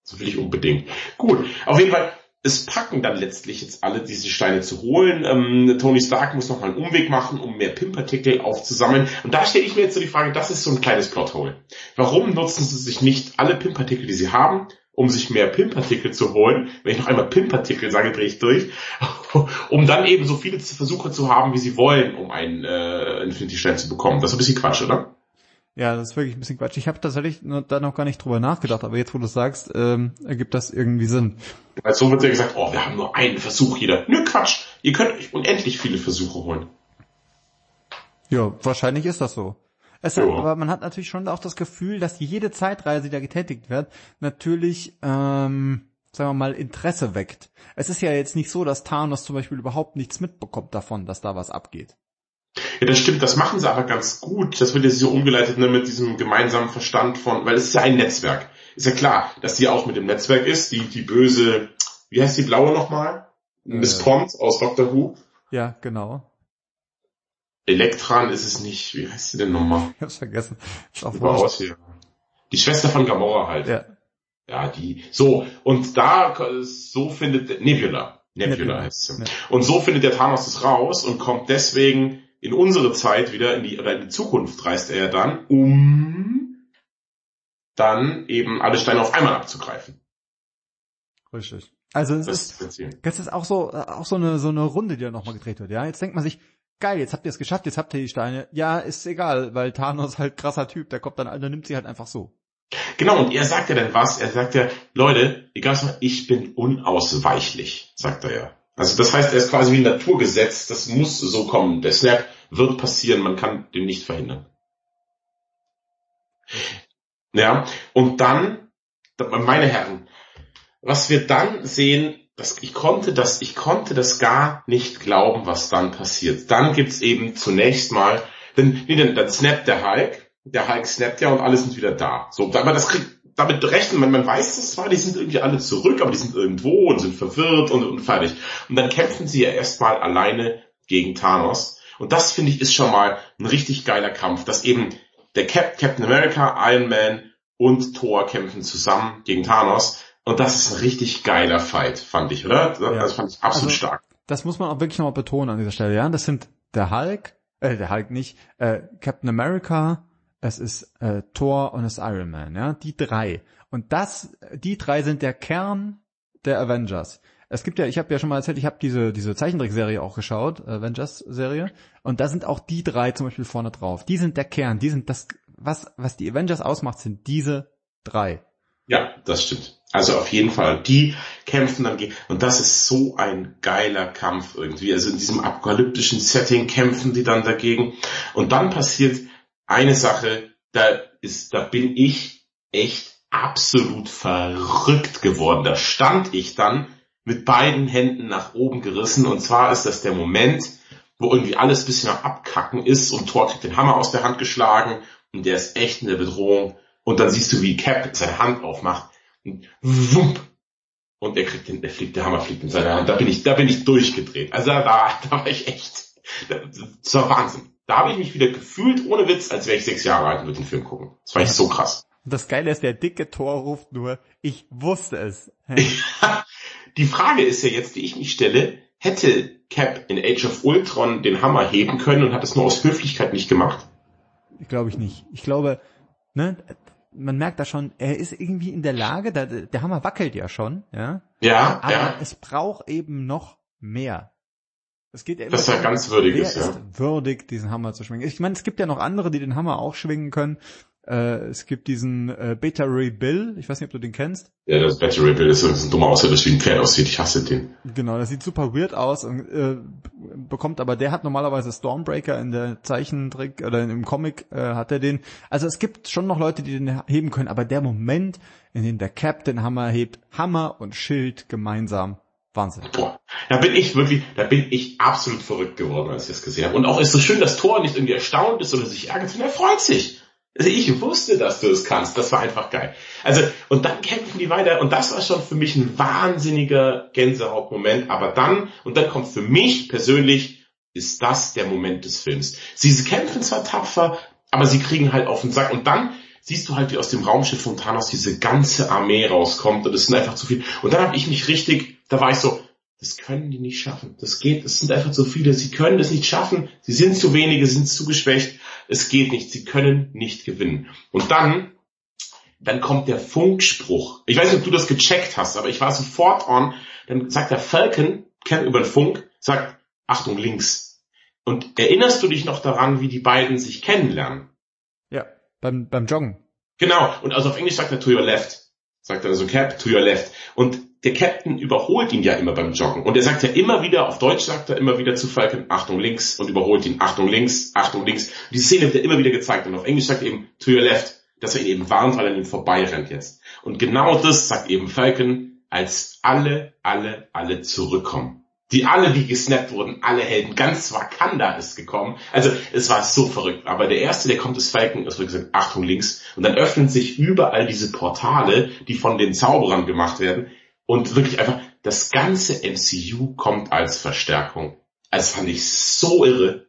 So will ich unbedingt. Gut, auf jeden Fall, es packen dann letztlich jetzt alle diese Steine zu holen. Ähm, Tony Stark muss noch mal einen Umweg machen, um mehr Pimpartikel aufzusammeln. Und da stelle ich mir jetzt so die Frage, das ist so ein kleines Plothole. Warum nutzen sie sich nicht alle Pimpartikel, die sie haben, um sich mehr PIM-Partikel zu holen. Wenn ich noch einmal PIM-Partikel sage, drehe ich durch. um dann eben so viele Versuche zu haben, wie sie wollen, um einen äh, Infinity-Stein zu bekommen. Das ist ein bisschen Quatsch, oder? Ja, das ist wirklich ein bisschen Quatsch. Ich habe tatsächlich da noch gar nicht drüber nachgedacht, aber jetzt, wo du sagst, ähm, ergibt das irgendwie Sinn. Weil so wird ja gesagt, oh, wir haben nur einen Versuch jeder. Nö, Quatsch. Ihr könnt euch unendlich viele Versuche holen. Ja, wahrscheinlich ist das so. Es hat, aber man hat natürlich schon auch das Gefühl, dass jede Zeitreise, die da getätigt wird, natürlich, ähm, sagen wir mal, Interesse weckt. Es ist ja jetzt nicht so, dass Thanos zum Beispiel überhaupt nichts mitbekommt davon, dass da was abgeht. Ja, das stimmt, das machen sie aber ganz gut. Das wird ja so umgeleitet ne, mit diesem gemeinsamen Verstand von, weil es ist ja ein Netzwerk. Ist ja klar, dass sie auch mit dem Netzwerk ist, die, die böse, wie heißt die blaue nochmal? Äh, Miss Pond aus Doctor Who. Ja, genau. Elektran ist es nicht, wie heißt sie denn nochmal? Ich hab's vergessen. Ist auch aus hier. Die Schwester von Gamora halt. Ja. Ja, die, so, und da, so findet, Nebula. Nebula, Nebula. heißt sie. Ja. Und so findet der Thanos es raus und kommt deswegen in unsere Zeit wieder in die, oder in die Zukunft reist er dann, um dann eben alle Steine auf einmal abzugreifen. Richtig. Also es das ist, das ist auch so, auch so eine, so eine Runde, die da nochmal gedreht wird, ja. Jetzt denkt man sich, geil, jetzt habt ihr es geschafft, jetzt habt ihr die Steine. Ja, ist egal, weil Thanos halt krasser Typ, der kommt dann, der nimmt sie halt einfach so. Genau, und er sagt ja dann was, er sagt ja, Leute, egal was, ich bin unausweichlich, sagt er ja. Also das heißt, er ist quasi wie ein Naturgesetz, das muss so kommen. Der Snap wird passieren, man kann den nicht verhindern. Ja, und dann, meine Herren, was wir dann sehen, das, ich konnte das, ich konnte das gar nicht glauben, was dann passiert. Dann gibt's eben zunächst mal, denn, nee, dann, dann snappt der Hulk, der Hulk snappt ja und alle sind wieder da. So, aber das kriegt, damit rechnen, man, man weiß das zwar, die sind irgendwie alle zurück, aber die sind irgendwo und sind verwirrt und, und fertig. Und dann kämpfen sie ja erstmal alleine gegen Thanos. Und das finde ich ist schon mal ein richtig geiler Kampf, dass eben der Cap Captain America, Iron Man und Thor kämpfen zusammen gegen Thanos. Und das ist ein richtig geiler Fight, fand ich, oder? Das ja. fand ich absolut also, stark. Das muss man auch wirklich nochmal betonen an dieser Stelle, ja. Das sind der Hulk, äh, der Hulk nicht, äh, Captain America, es ist äh, Thor und es ist Iron Man, ja, die drei. Und das, die drei sind der Kern der Avengers. Es gibt ja, ich habe ja schon mal erzählt, ich habe diese diese Zeichentrickserie auch geschaut, Avengers-Serie, und da sind auch die drei zum Beispiel vorne drauf. Die sind der Kern, die sind das, was was die Avengers ausmacht, sind diese drei. Ja, das stimmt. Also auf jeden Fall, die kämpfen dann gegen, und das ist so ein geiler Kampf irgendwie. Also in diesem apokalyptischen Setting kämpfen die dann dagegen. Und dann passiert eine Sache, da ist, da bin ich echt absolut verrückt geworden. Da stand ich dann mit beiden Händen nach oben gerissen und zwar ist das der Moment, wo irgendwie alles bisschen am Abkacken ist und Thor kriegt den Hammer aus der Hand geschlagen und der ist echt in der Bedrohung und dann siehst du, wie Cap seine Hand aufmacht und wump, und er kriegt den, der fliegt, der Hammer fliegt in seine Hand. Da bin ich, da bin ich durchgedreht. Also da, da war ich echt, das war Wahnsinn. Da habe ich mich wieder gefühlt, ohne Witz, als wäre ich sechs Jahre alt und würde den Film gucken. Das war echt so krass. Das Geile ist, der dicke Tor ruft nur, ich wusste es. die Frage ist ja jetzt, die ich mich stelle, hätte Cap in Age of Ultron den Hammer heben können und hat es nur aus Höflichkeit nicht gemacht? Glaube ich nicht. Ich glaube, ne, man merkt da schon, er ist irgendwie in der Lage, der, der Hammer wackelt ja schon, ja. Ja, aber ja. es braucht eben noch mehr. Es geht ja immer das ist ja ganz würdig wer ist, ja. ist würdig, diesen Hammer zu schwingen. Ich meine, es gibt ja noch andere, die den Hammer auch schwingen können. Äh, es gibt diesen äh, Beta Ray Bill, ich weiß nicht, ob du den kennst. Ja, das Ray Bill ist, ist ein dummer Außer, das wie ein Pferd aussieht, ich hasse den. Genau, das sieht super weird aus und äh, bekommt aber, der hat normalerweise Stormbreaker in der Zeichentrick oder im Comic äh, hat er den. Also es gibt schon noch Leute, die den heben können, aber der Moment, in dem der Captain Hammer hebt, Hammer und Schild gemeinsam Wahnsinn. Boah, da bin ich wirklich, da bin ich absolut verrückt geworden, als ich das gesehen habe. Und auch ist so schön, dass Thor nicht irgendwie erstaunt ist oder sich ärgert, sondern er freut sich. Also ich wusste, dass du es kannst. Das war einfach geil. Also, und dann kämpfen die weiter. Und das war schon für mich ein wahnsinniger Gänsehautmoment. Aber dann, und dann kommt für mich persönlich, ist das der Moment des Films. Sie kämpfen zwar tapfer, aber sie kriegen halt auf den Sack. Und dann siehst du halt, wie aus dem Raumschiff von Thanos diese ganze Armee rauskommt. Und es sind einfach zu viel. Und dann habe ich mich richtig da war ich so, das können die nicht schaffen. Das geht, es sind einfach zu viele. Sie können es nicht schaffen. Sie sind zu wenige, sind zu geschwächt. Es geht nicht. Sie können nicht gewinnen. Und dann dann kommt der Funkspruch. Ich weiß nicht, ob du das gecheckt hast, aber ich war sofort on. Dann sagt der Falcon, kennt über den Funk, sagt, Achtung links. Und erinnerst du dich noch daran, wie die beiden sich kennenlernen? Ja, beim, beim Joggen. Genau. Und also auf Englisch sagt er to your left. Sagt er also Cap, to your left. Und der Captain überholt ihn ja immer beim Joggen. Und er sagt ja immer wieder, auf Deutsch sagt er immer wieder zu Falcon, Achtung links und überholt ihn, Achtung links, Achtung links. Und die Szene wird er immer wieder gezeigt. Und auf Englisch sagt er eben to your left, dass er ihn eben warnt, weil er an ihm vorbeirennt jetzt. Und genau das sagt eben Falcon, als alle, alle, alle zurückkommen. Die alle, die gesnappt wurden, alle Helden, ganz Wakanda ist gekommen. Also es war so verrückt. Aber der erste, der kommt, ist Falcon, es wird gesagt, Achtung links. Und dann öffnen sich überall diese Portale, die von den Zauberern gemacht werden. Und wirklich einfach, das ganze MCU kommt als Verstärkung. Also fand ich so irre.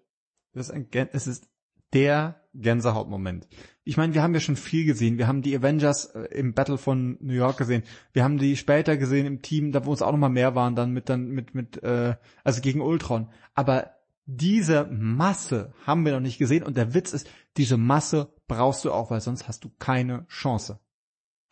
Das ist ein, es ist der Gänsehautmoment. Ich meine, wir haben ja schon viel gesehen. Wir haben die Avengers äh, im Battle von New York gesehen. Wir haben die später gesehen im Team, da wo es auch noch mal mehr waren, dann mit dann mit mit äh, also gegen Ultron. Aber diese Masse haben wir noch nicht gesehen und der Witz ist, diese Masse brauchst du auch, weil sonst hast du keine Chance.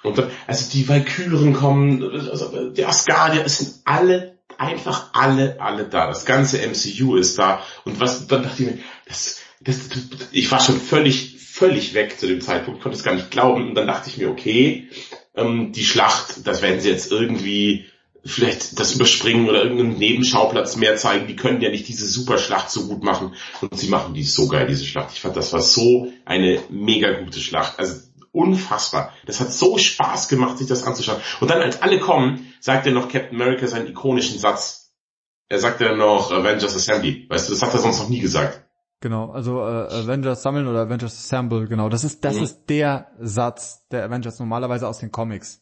Und also die Valkyren kommen, also die Asgardier, es sind alle, einfach alle, alle da. Das ganze MCU ist da. Und was, dann dachte ich mir, das, das, ich war schon völlig, völlig weg zu dem Zeitpunkt, konnte es gar nicht glauben. Und dann dachte ich mir, okay, ähm, die Schlacht, das werden sie jetzt irgendwie vielleicht das überspringen oder irgendeinen Nebenschauplatz mehr zeigen. Die können ja nicht diese Superschlacht so gut machen. Und sie machen die so geil, diese Schlacht. Ich fand, das war so eine mega gute Schlacht. Also unfassbar. Das hat so Spaß gemacht, sich das anzuschauen. Und dann, als alle kommen, sagt er noch Captain America seinen ikonischen Satz. Er sagt ja noch Avengers Assembly. Weißt du, das hat er sonst noch nie gesagt. Genau, also äh, Avengers sammeln oder Avengers Assemble, genau. Das ist das mhm. ist der Satz der Avengers normalerweise aus den Comics.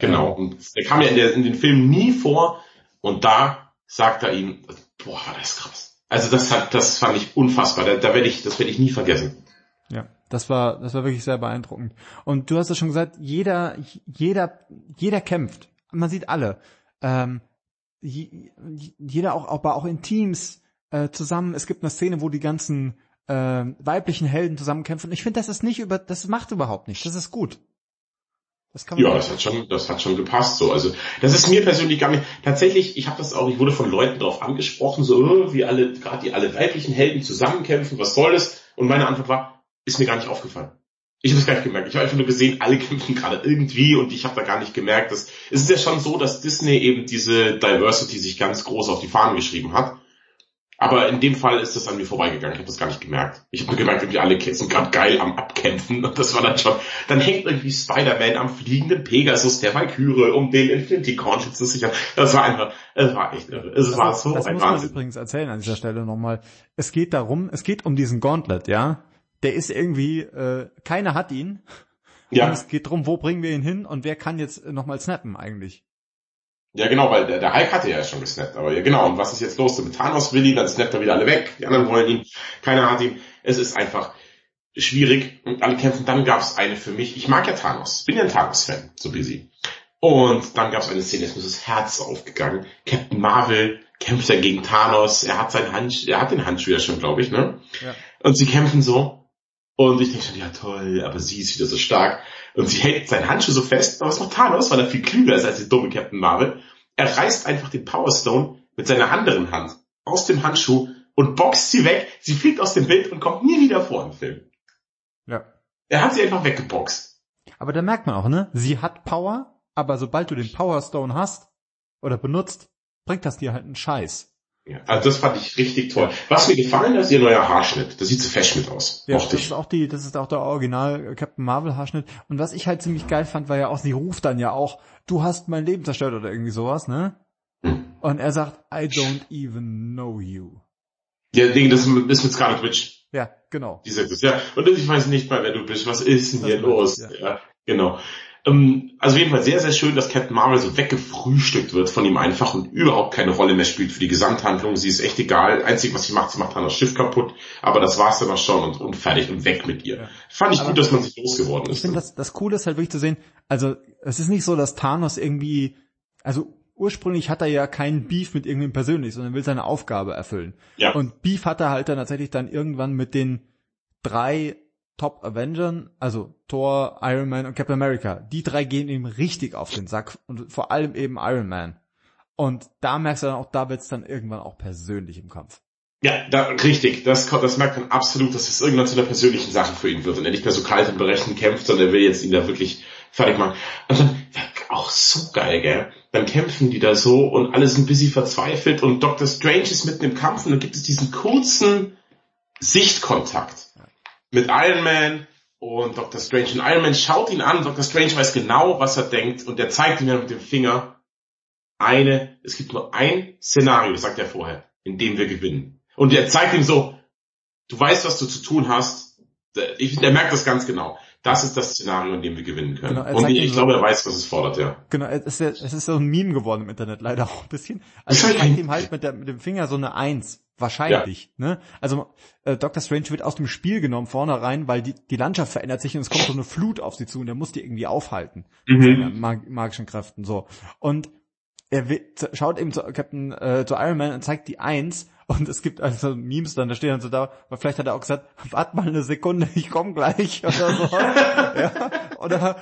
Genau. Ähm, und der kam ja in, der, in den Filmen nie vor und da sagt er ihm, boah, das ist krass. Also das hat, das fand ich unfassbar. Da, da werde ich, das werde ich nie vergessen. Das war, das war wirklich sehr beeindruckend. Und du hast ja schon gesagt, jeder, jeder, jeder kämpft. Man sieht alle. Ähm, jeder auch, aber auch in Teams äh, zusammen. Es gibt eine Szene, wo die ganzen äh, weiblichen Helden zusammenkämpfen. Ich finde, das ist nicht über, das macht überhaupt nicht. Das ist gut. Das kann man ja, das hat schon, das hat schon gepasst so. Also das ist mir persönlich gar nicht. Tatsächlich, ich habe das auch. Ich wurde von Leuten darauf angesprochen, so oh, wie alle, gerade die alle weiblichen Helden zusammenkämpfen. Was soll das? Und meine Antwort war, ist mir gar nicht aufgefallen. Ich habe es gar nicht gemerkt. Ich habe einfach nur gesehen, alle kämpfen gerade irgendwie und ich habe da gar nicht gemerkt, dass es ist ja schon so, dass Disney eben diese Diversity sich ganz groß auf die Fahnen geschrieben hat. Aber in dem Fall ist das an mir vorbeigegangen. Ich habe das gar nicht gemerkt. Ich habe nur gemerkt, irgendwie alle sind gerade geil am Abkämpfen. Und das war dann schon. Dann hängt irgendwie Spider-Man am fliegenden Pegasus der Valkyrie, um den Infinity Corn zu sichern. Das war einfach, es war echt irre. Es das war so das ein muss man übrigens erzählen an dieser Stelle nochmal. Es geht darum, es geht um diesen Gauntlet, ja der ist irgendwie, äh, keiner hat ihn. Ja. Und es geht drum, wo bringen wir ihn hin und wer kann jetzt nochmal snappen eigentlich. Ja, genau, weil der, der Hulk hatte ja schon gesnappt. Aber ja, genau. Und was ist jetzt los? Mit Thanos will ihn, dann snappt er wieder alle weg. Die anderen wollen ihn. Keiner hat ihn. Es ist einfach schwierig und alle kämpfen. Dann gab es eine für mich. Ich mag ja Thanos. Bin ja ein Thanos-Fan, so wie sie. Und dann gab es eine Szene, jetzt ist das Herz aufgegangen. Captain Marvel kämpft ja gegen Thanos. Er hat seinen Handschuh, er hat den Handschuh ja schon, glaube ich, ne? Ja. Und sie kämpfen so. Und ich denke schon, ja toll, aber sie ist wieder so stark. Und sie hält seinen Handschuh so fest, aber was macht Thanos, weil er viel klüger ist als die dumme Captain Marvel. Er reißt einfach den Power Stone mit seiner anderen Hand aus dem Handschuh und boxt sie weg. Sie fliegt aus dem Bild und kommt nie wieder vor im Film. Ja. Er hat sie einfach weggeboxt. Aber da merkt man auch, ne? Sie hat Power, aber sobald du den Power Stone hast oder benutzt, bringt das dir halt einen Scheiß. Ja, also das fand ich richtig toll. Was mir gefallen hat, ist ihr neuer Haarschnitt. Das sieht so Fashionit aus. Ja, das ist auch die, das ist auch der Original Captain Marvel Haarschnitt. Und was ich halt ziemlich geil fand, war ja auch, sie ruft dann ja auch, du hast mein Leben zerstört oder irgendwie sowas, ne? Hm. Und er sagt, I don't even know you. Ja, Ding, das ist mit Scarlet Witch. Ja, genau. Die sagt das, ja. Und ich weiß nicht mal, wer du bist. Was ist denn hier los? Ja. ja, genau. Ähm, also jedenfalls sehr, sehr schön, dass Captain Marvel so weggefrühstückt wird von ihm einfach und überhaupt keine Rolle mehr spielt für die Gesamthandlung. Sie ist echt egal. Einzig, was sie macht, sie macht dann das Schiff kaputt. Aber das war's dann auch schon und, und fertig und weg mit ihr. Ja. Fand ich aber gut, dass man sich losgeworden ist. Ich finde, das, das Coole ist halt wirklich zu sehen, also es ist nicht so, dass Thanos irgendwie, also ursprünglich hat er ja keinen Beef mit irgendwem persönlich, sondern will seine Aufgabe erfüllen. Ja. Und Beef hat er halt dann tatsächlich dann irgendwann mit den drei Top Avengern, also Thor, Iron Man und Captain America, die drei gehen ihm richtig auf den Sack und vor allem eben Iron Man. Und da merkst du dann auch, da wird's dann irgendwann auch persönlich im Kampf. Ja, da, richtig. Das, das merkt man absolut, dass es irgendwann zu einer persönlichen Sache für ihn wird und er nicht mehr so kalt und berechnend kämpft, sondern er will jetzt ihn da wirklich fertig machen. Und dann, auch so geil, gell? Dann kämpfen die da so und alle sind ein bisschen verzweifelt und Dr. Strange ist mitten im Kampf und dann gibt es diesen kurzen Sichtkontakt mit Iron Man und Dr. Strange. Und Iron Man schaut ihn an, Dr. Strange weiß genau, was er denkt und er zeigt ihm dann mit dem Finger eine, es gibt nur ein Szenario, sagt er vorher, in dem wir gewinnen. Und er zeigt ihm so, du weißt, was du zu tun hast. Ich, er merkt das ganz genau. Das ist das Szenario, in dem wir gewinnen können. Genau, und ich, ich glaube, er weiß, was es fordert, ja. Genau, es ist, es ist so ein Meme geworden im Internet, leider auch ein bisschen. Also er zeigt ihm halt mit, der, mit dem Finger so eine Eins. Wahrscheinlich, ja. ne? Also äh, Doctor Strange wird aus dem Spiel genommen vorne rein, weil die, die Landschaft verändert sich und es kommt so eine Flut auf sie zu und er muss die irgendwie aufhalten. Mhm. Mag magischen Kräften so. Und er schaut eben zu Captain äh, zu Iron Man und zeigt die Eins und es gibt also Memes dann, da stehen dann so da, weil vielleicht hat er auch gesagt, warte mal eine Sekunde, ich komme gleich oder so. ja, oder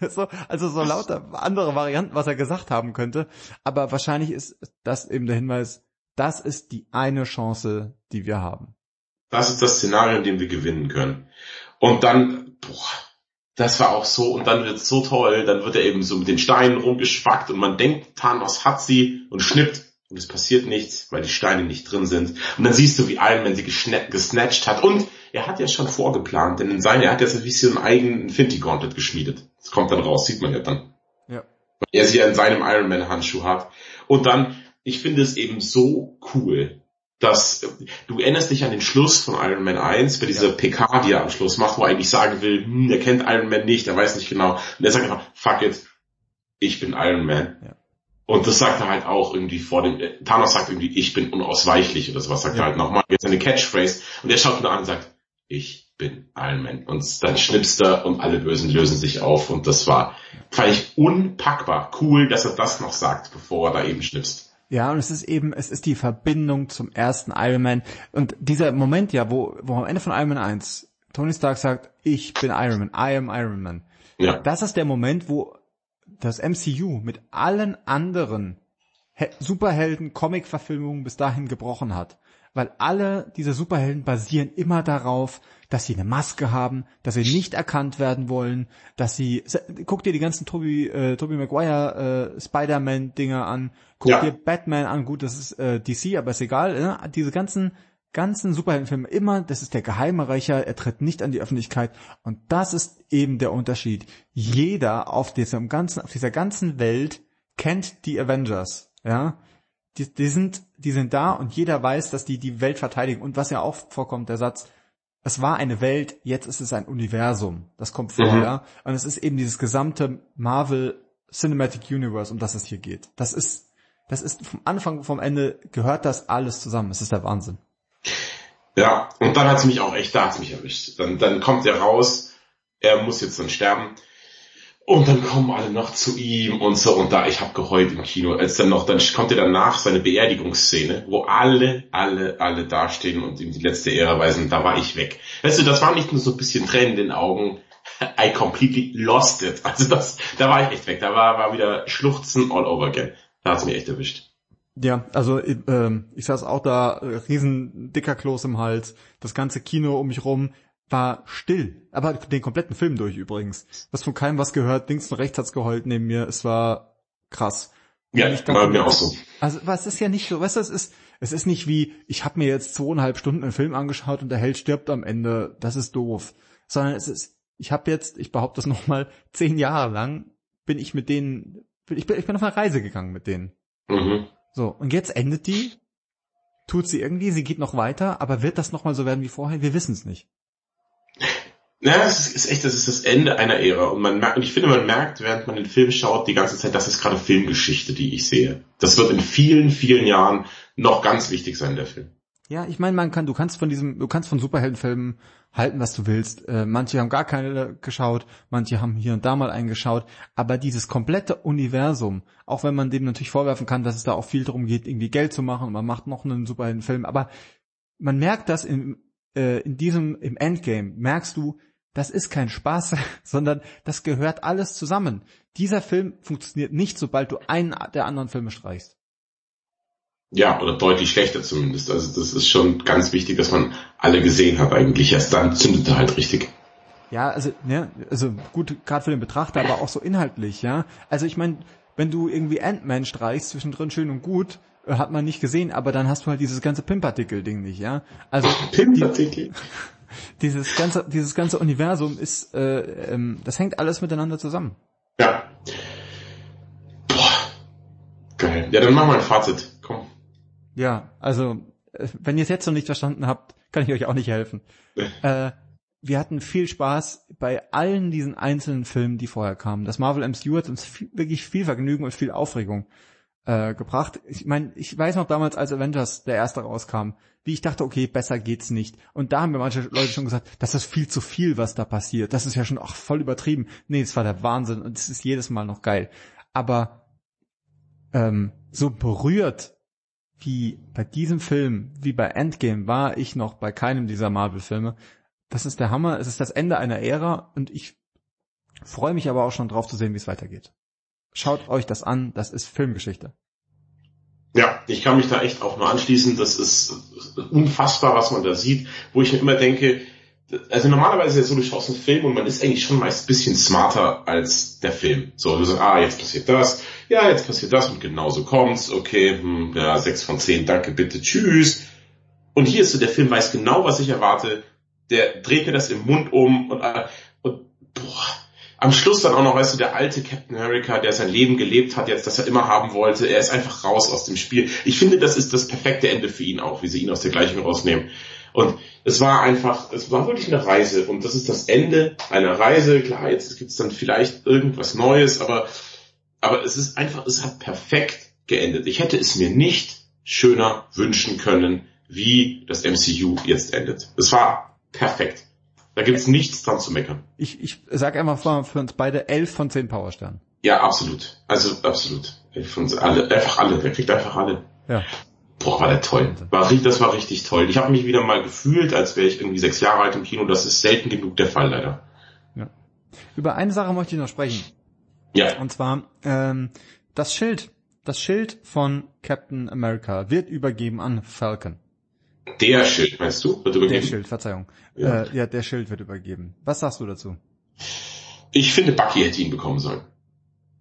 äh, so, also so lauter andere Varianten, was er gesagt haben könnte. Aber wahrscheinlich ist das eben der Hinweis, das ist die eine Chance, die wir haben. Das ist das Szenario, in dem wir gewinnen können. Und dann, boah, das war auch so, und dann wird es so toll, dann wird er eben so mit den Steinen rumgeschwackt und man denkt, Thanos hat sie und schnippt und es passiert nichts, weil die Steine nicht drin sind. Und dann siehst du, wie Iron Man sie gesnatcht hat und er hat ja schon vorgeplant, denn in seiner, er hat ja so wie so einen eigenen Infinity Gauntlet geschmiedet. Das kommt dann raus, sieht man ja dann. Ja. Weil er sie ja in seinem Iron Man Handschuh hat. Und dann, ich finde es eben so cool, dass du erinnerst dich an den Schluss von Iron Man 1 bei dieser ja. PK, die er am Schluss macht, wo er eigentlich sagen will, hm, er kennt Iron Man nicht, er weiß nicht genau. Und er sagt einfach, fuck it, ich bin Iron Man. Ja. Und das sagt er halt auch irgendwie vor dem, Thanos sagt irgendwie, ich bin unausweichlich oder sowas, sagt ja. er halt nochmal, jetzt eine Catchphrase. Und er schaut ihn an und sagt, ich bin Iron Man. Und dann schnipst er und alle Bösen lösen sich auf. Und das war, fand ich unpackbar cool, dass er das noch sagt, bevor er da eben schnipst. Ja, und es ist eben, es ist die Verbindung zum ersten Iron Man. Und dieser Moment ja, wo, wo am Ende von Iron Man 1 Tony Stark sagt, ich bin Iron Man, I am Iron Man. Ja. Das ist der Moment, wo das MCU mit allen anderen Superhelden Comic-Verfilmungen bis dahin gebrochen hat. Weil alle diese Superhelden basieren immer darauf, dass sie eine Maske haben, dass sie nicht erkannt werden wollen, dass sie, guck dir die ganzen Tobey, äh, Tobey Maguire, äh, Spider-Man-Dinger an, guck ja. dir Batman an, gut, das ist äh, DC, aber ist egal, ne? diese ganzen, ganzen Superheldenfilme immer, das ist der geheime Rächer, er tritt nicht an die Öffentlichkeit und das ist eben der Unterschied. Jeder auf diesem ganzen, auf dieser ganzen Welt kennt die Avengers, ja. Die, die sind, die sind da und jeder weiß, dass die die Welt verteidigen und was ja auch vorkommt, der Satz, es war eine Welt, jetzt ist es ein Universum. Das kommt vor, mhm. ja. Und es ist eben dieses gesamte Marvel Cinematic Universe, um das es hier geht. Das ist, das ist vom Anfang, vom Ende gehört das alles zusammen. Es ist der Wahnsinn. Ja, und dann hat es mich auch echt, da hat mich erwischt. Dann, dann kommt er raus, er muss jetzt dann sterben. Und dann kommen alle noch zu ihm und so und da, ich habe geheult im Kino, als dann noch, dann kommt er danach seine Beerdigungsszene, wo alle, alle, alle dastehen und ihm die letzte Ehre weisen, da war ich weg. Weißt du, das war nicht nur so ein bisschen Tränen in den Augen, I completely lost it. Also das, da war ich echt weg, da war, war wieder Schluchzen all over again. Da hat's mich echt erwischt. Ja, also äh, ich saß auch da, äh, riesen dicker Kloß im Hals, das ganze Kino um mich rum, war still. Aber den kompletten Film durch übrigens. Was von keinem was gehört, links und rechts hat's geheult neben mir. Es war krass. Ja, ich dachte, war mir auch so. Also was ist ja nicht so, weißt du, es ist, es ist nicht wie, ich habe mir jetzt zweieinhalb Stunden einen Film angeschaut und der Held stirbt am Ende. Das ist doof. Sondern es ist, ich habe jetzt, ich behaupte das nochmal, zehn Jahre lang bin ich mit denen, ich bin, ich bin auf eine Reise gegangen mit denen. Mhm. So, und jetzt endet die, tut sie irgendwie, sie geht noch weiter, aber wird das nochmal so werden wie vorher? Wir wissen es nicht. Ja, das ist, echt, das ist das Ende einer Ära. Und man merkt, und ich finde, man merkt, während man den Film schaut, die ganze Zeit, das ist gerade Filmgeschichte, die ich sehe. Das wird in vielen, vielen Jahren noch ganz wichtig sein, der Film. Ja, ich meine, man kann, du kannst von diesem, du kannst von Superheldenfilmen halten, was du willst. Äh, manche haben gar keine geschaut, manche haben hier und da mal eingeschaut, aber dieses komplette Universum, auch wenn man dem natürlich vorwerfen kann, dass es da auch viel darum geht, irgendwie Geld zu machen und man macht noch einen Superheldenfilm, aber man merkt das im äh, in diesem, im Endgame merkst du, das ist kein Spaß, sondern das gehört alles zusammen. Dieser Film funktioniert nicht, sobald du einen der anderen Filme streichst. Ja, oder deutlich schlechter zumindest. Also das ist schon ganz wichtig, dass man alle gesehen hat eigentlich. Erst dann zündet er halt richtig. Ja, also, ne, also gut, gerade für den Betrachter, aber auch so inhaltlich, ja. Also ich meine, wenn du irgendwie Ant-Man streichst, zwischendrin schön und gut, hat man nicht gesehen, aber dann hast du halt dieses ganze Pimpartikel-Ding nicht, ja. Also Pimpartikel. Die, dieses ganze, dieses ganze Universum ist, äh, ähm, das hängt alles miteinander zusammen. Ja. Boah. Geil. Ja, dann mach mal ein Fazit. Komm. Ja, also, äh, wenn ihr es jetzt noch nicht verstanden habt, kann ich euch auch nicht helfen. äh, wir hatten viel Spaß bei allen diesen einzelnen Filmen, die vorher kamen. Das Marvel MCU hat uns viel, wirklich viel Vergnügen und viel Aufregung äh, gebracht. Ich meine, ich weiß noch damals, als Avengers der erste rauskam, wie ich dachte, okay, besser geht's nicht. Und da haben mir manche Leute schon gesagt, das ist viel zu viel, was da passiert. Das ist ja schon auch voll übertrieben. Nee, es war der Wahnsinn und es ist jedes Mal noch geil. Aber ähm, so berührt wie bei diesem Film, wie bei Endgame, war ich noch bei keinem dieser Marvel-Filme das ist der Hammer. Es ist das Ende einer Ära und ich freue mich aber auch schon drauf zu sehen, wie es weitergeht. Schaut euch das an, das ist Filmgeschichte. Ja, ich kann mich da echt auch nur anschließen. Das ist unfassbar, was man da sieht, wo ich mir immer denke, also normalerweise ist ja so, du schaust einen Film und man ist eigentlich schon meist ein bisschen smarter als der Film. So, du sagst, ah, jetzt passiert das, ja, jetzt passiert das und genau so kommt's, okay, hm, ja, sechs von zehn, danke, bitte, tschüss. Und hier ist so, der Film weiß genau, was ich erwarte, der dreht mir das im Mund um und, äh, und boah, am Schluss dann auch noch, weißt du, der alte Captain America, der sein Leben gelebt hat, jetzt das er immer haben wollte, er ist einfach raus aus dem Spiel. Ich finde, das ist das perfekte Ende für ihn auch, wie sie ihn aus der Gleichung rausnehmen. Und es war einfach, es war wirklich eine Reise und das ist das Ende einer Reise. Klar, jetzt gibt's dann vielleicht irgendwas Neues, aber, aber es ist einfach, es hat perfekt geendet. Ich hätte es mir nicht schöner wünschen können, wie das MCU jetzt endet. Es war perfekt. Da gibt's nichts dran zu meckern. Ich, ich sag einfach mal für uns beide elf von zehn Powersternen. Ja, absolut. Also absolut. Elf von alle, einfach alle. Der kriegt einfach alle. Ja. Boah, war der toll. War, das war richtig toll. Ich habe mich wieder mal gefühlt, als wäre ich irgendwie sechs Jahre alt im Kino. Das ist selten genug der Fall, leider. Ja. Über eine Sache möchte ich noch sprechen. Ja. Und zwar ähm, das Schild. Das Schild von Captain America wird übergeben an Falcon. Der Schild, meinst du? Wird übergeben? Der Schild, Verzeihung. Ja. Äh, ja, der Schild wird übergeben. Was sagst du dazu? Ich finde, Bucky hätte ihn bekommen sollen.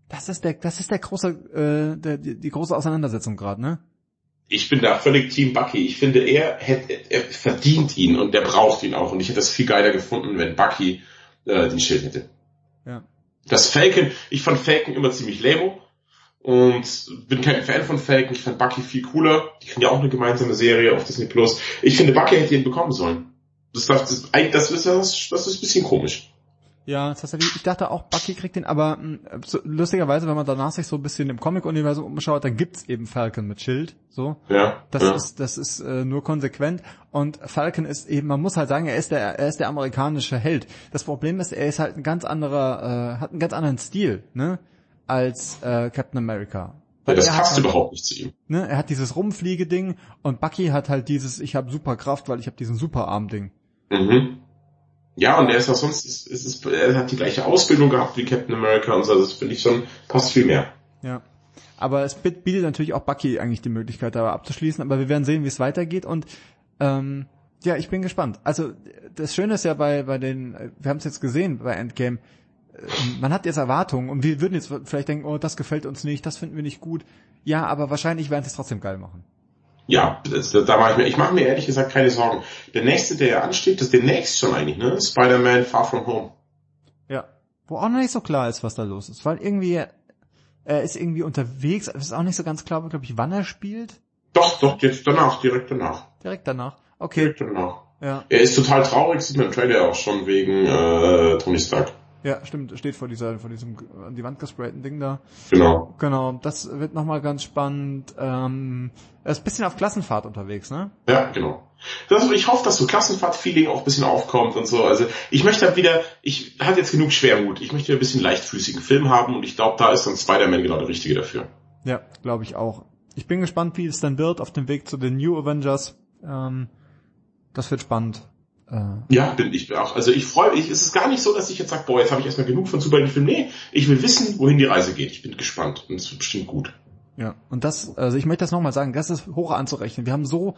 Das ist der, das ist der große, äh, der, die, die große Auseinandersetzung gerade, ne? Ich bin da völlig Team Bucky. Ich finde, er hätte, er verdient ihn und der braucht ihn auch. Und ich hätte es viel geiler gefunden, wenn Bucky äh, den Schild hätte. Ja. Das Falcon, ich fand Falcon immer ziemlich lame und bin kein Fan von Falcon. Ich fand Bucky viel cooler. Die kriegen ja auch eine gemeinsame Serie auf Disney Plus. Ich finde, Bucky hätte ihn bekommen sollen. Das, das, das, das, ist, das, das ist ein bisschen komisch. Ja, tatsächlich. Ich dachte auch, Bucky kriegt den, aber hm, so, lustigerweise, wenn man danach sich so ein bisschen im Comic-Universum umschaut, dann gibt's eben Falcon mit Schild. So. Ja. Das ja. ist, das ist äh, nur konsequent. Und Falcon ist eben, man muss halt sagen, er ist der, er ist der amerikanische Held. Das Problem ist, er ist halt ein ganz anderer, äh, hat einen ganz anderen Stil, ne? Als äh, Captain America. Ja, das passt halt, überhaupt nicht zu ihm. Ne, er hat dieses Rumfliegeding und Bucky hat halt dieses, ich habe Superkraft, weil ich habe diesen Superarm-Ding. Mhm. Ja, und er ist auch sonst, ist, ist, ist, er hat die gleiche Ausbildung gehabt wie Captain America und so, das finde ich schon, passt viel mehr. Ja. Aber es bietet natürlich auch Bucky eigentlich die Möglichkeit, da abzuschließen, aber wir werden sehen, wie es weitergeht und ähm, ja, ich bin gespannt. Also das Schöne ist ja bei, bei den, wir haben es jetzt gesehen bei Endgame, man hat jetzt Erwartungen und wir würden jetzt vielleicht denken, oh, das gefällt uns nicht, das finden wir nicht gut. Ja, aber wahrscheinlich werden sie es trotzdem geil machen. Ja, das, da mache ich mir, ich mache mir ehrlich gesagt keine Sorgen. Der nächste, der ja ansteht, das ist demnächst schon eigentlich, ne? Spider-Man Far From Home. Ja. Wo auch noch nicht so klar ist, was da los ist, weil irgendwie, er ist irgendwie unterwegs, es ist auch nicht so ganz klar, glaube ich, wann er spielt. Doch, doch, jetzt danach, direkt danach. Direkt danach. Okay. Direkt danach. Ja. Er ist total traurig, sieht man im Trailer auch schon wegen äh, Tony Stark. Ja, stimmt, steht vor dieser, vor diesem an die Wand gesprayten Ding da. Genau. Genau, das wird nochmal ganz spannend. Ähm, er ist ein bisschen auf Klassenfahrt unterwegs, ne? Ja, genau. Das, ich hoffe, dass so Klassenfahrt-Feeling auch ein bisschen aufkommt und so. Also ich möchte halt wieder, ich hatte jetzt genug Schwermut. Ich möchte ein bisschen leichtfüßigen Film haben und ich glaube, da ist dann Spider-Man genau der Richtige dafür. Ja, glaube ich auch. Ich bin gespannt, wie es dann wird auf dem Weg zu den New Avengers. Ähm, das wird spannend. Äh, Ja, bin ich auch. Also ich freue mich. Es ist gar nicht so, dass ich jetzt sage, boah, jetzt habe ich erstmal genug von Superheldenfilmen. Nee, ich will wissen, wohin die Reise geht. Ich bin gespannt und es wird bestimmt gut. Ja, und das, also ich möchte das nochmal sagen, das ist hoch anzurechnen. Wir haben so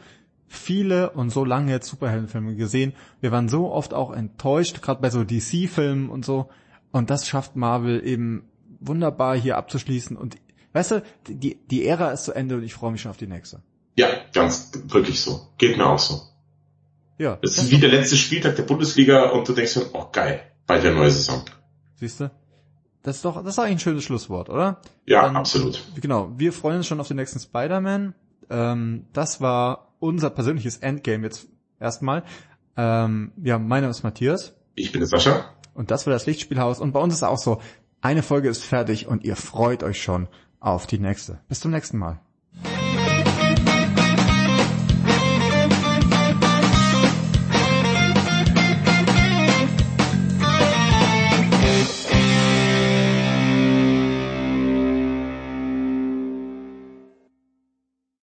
viele und so lange jetzt Superheldenfilme gesehen. Wir waren so oft auch enttäuscht, gerade bei so DC-Filmen und so. Und das schafft Marvel eben wunderbar hier abzuschließen. Und weißt du, die, die Ära ist zu Ende und ich freue mich schon auf die nächste. Ja, ganz wirklich so. Geht mir auch so. Ja, Es ist wie der letzte Spieltag der Bundesliga und du denkst dir, oh geil, bald der neue Saison. siehst du? Das ist doch, das ist eigentlich ein schönes Schlusswort, oder? Ja, Dann- absolut. Genau, wir freuen uns schon auf den nächsten Spider-Man. Ähm, das war unser persönliches Endgame jetzt erstmal. Ähm, ja, mein Name ist Matthias Ich bin der Sascha. und das war das Lichtspielhaus und bei uns ist auch so, eine Folge ist fertig und ihr freut euch schon auf die nächste. Bis zum nächsten Mal.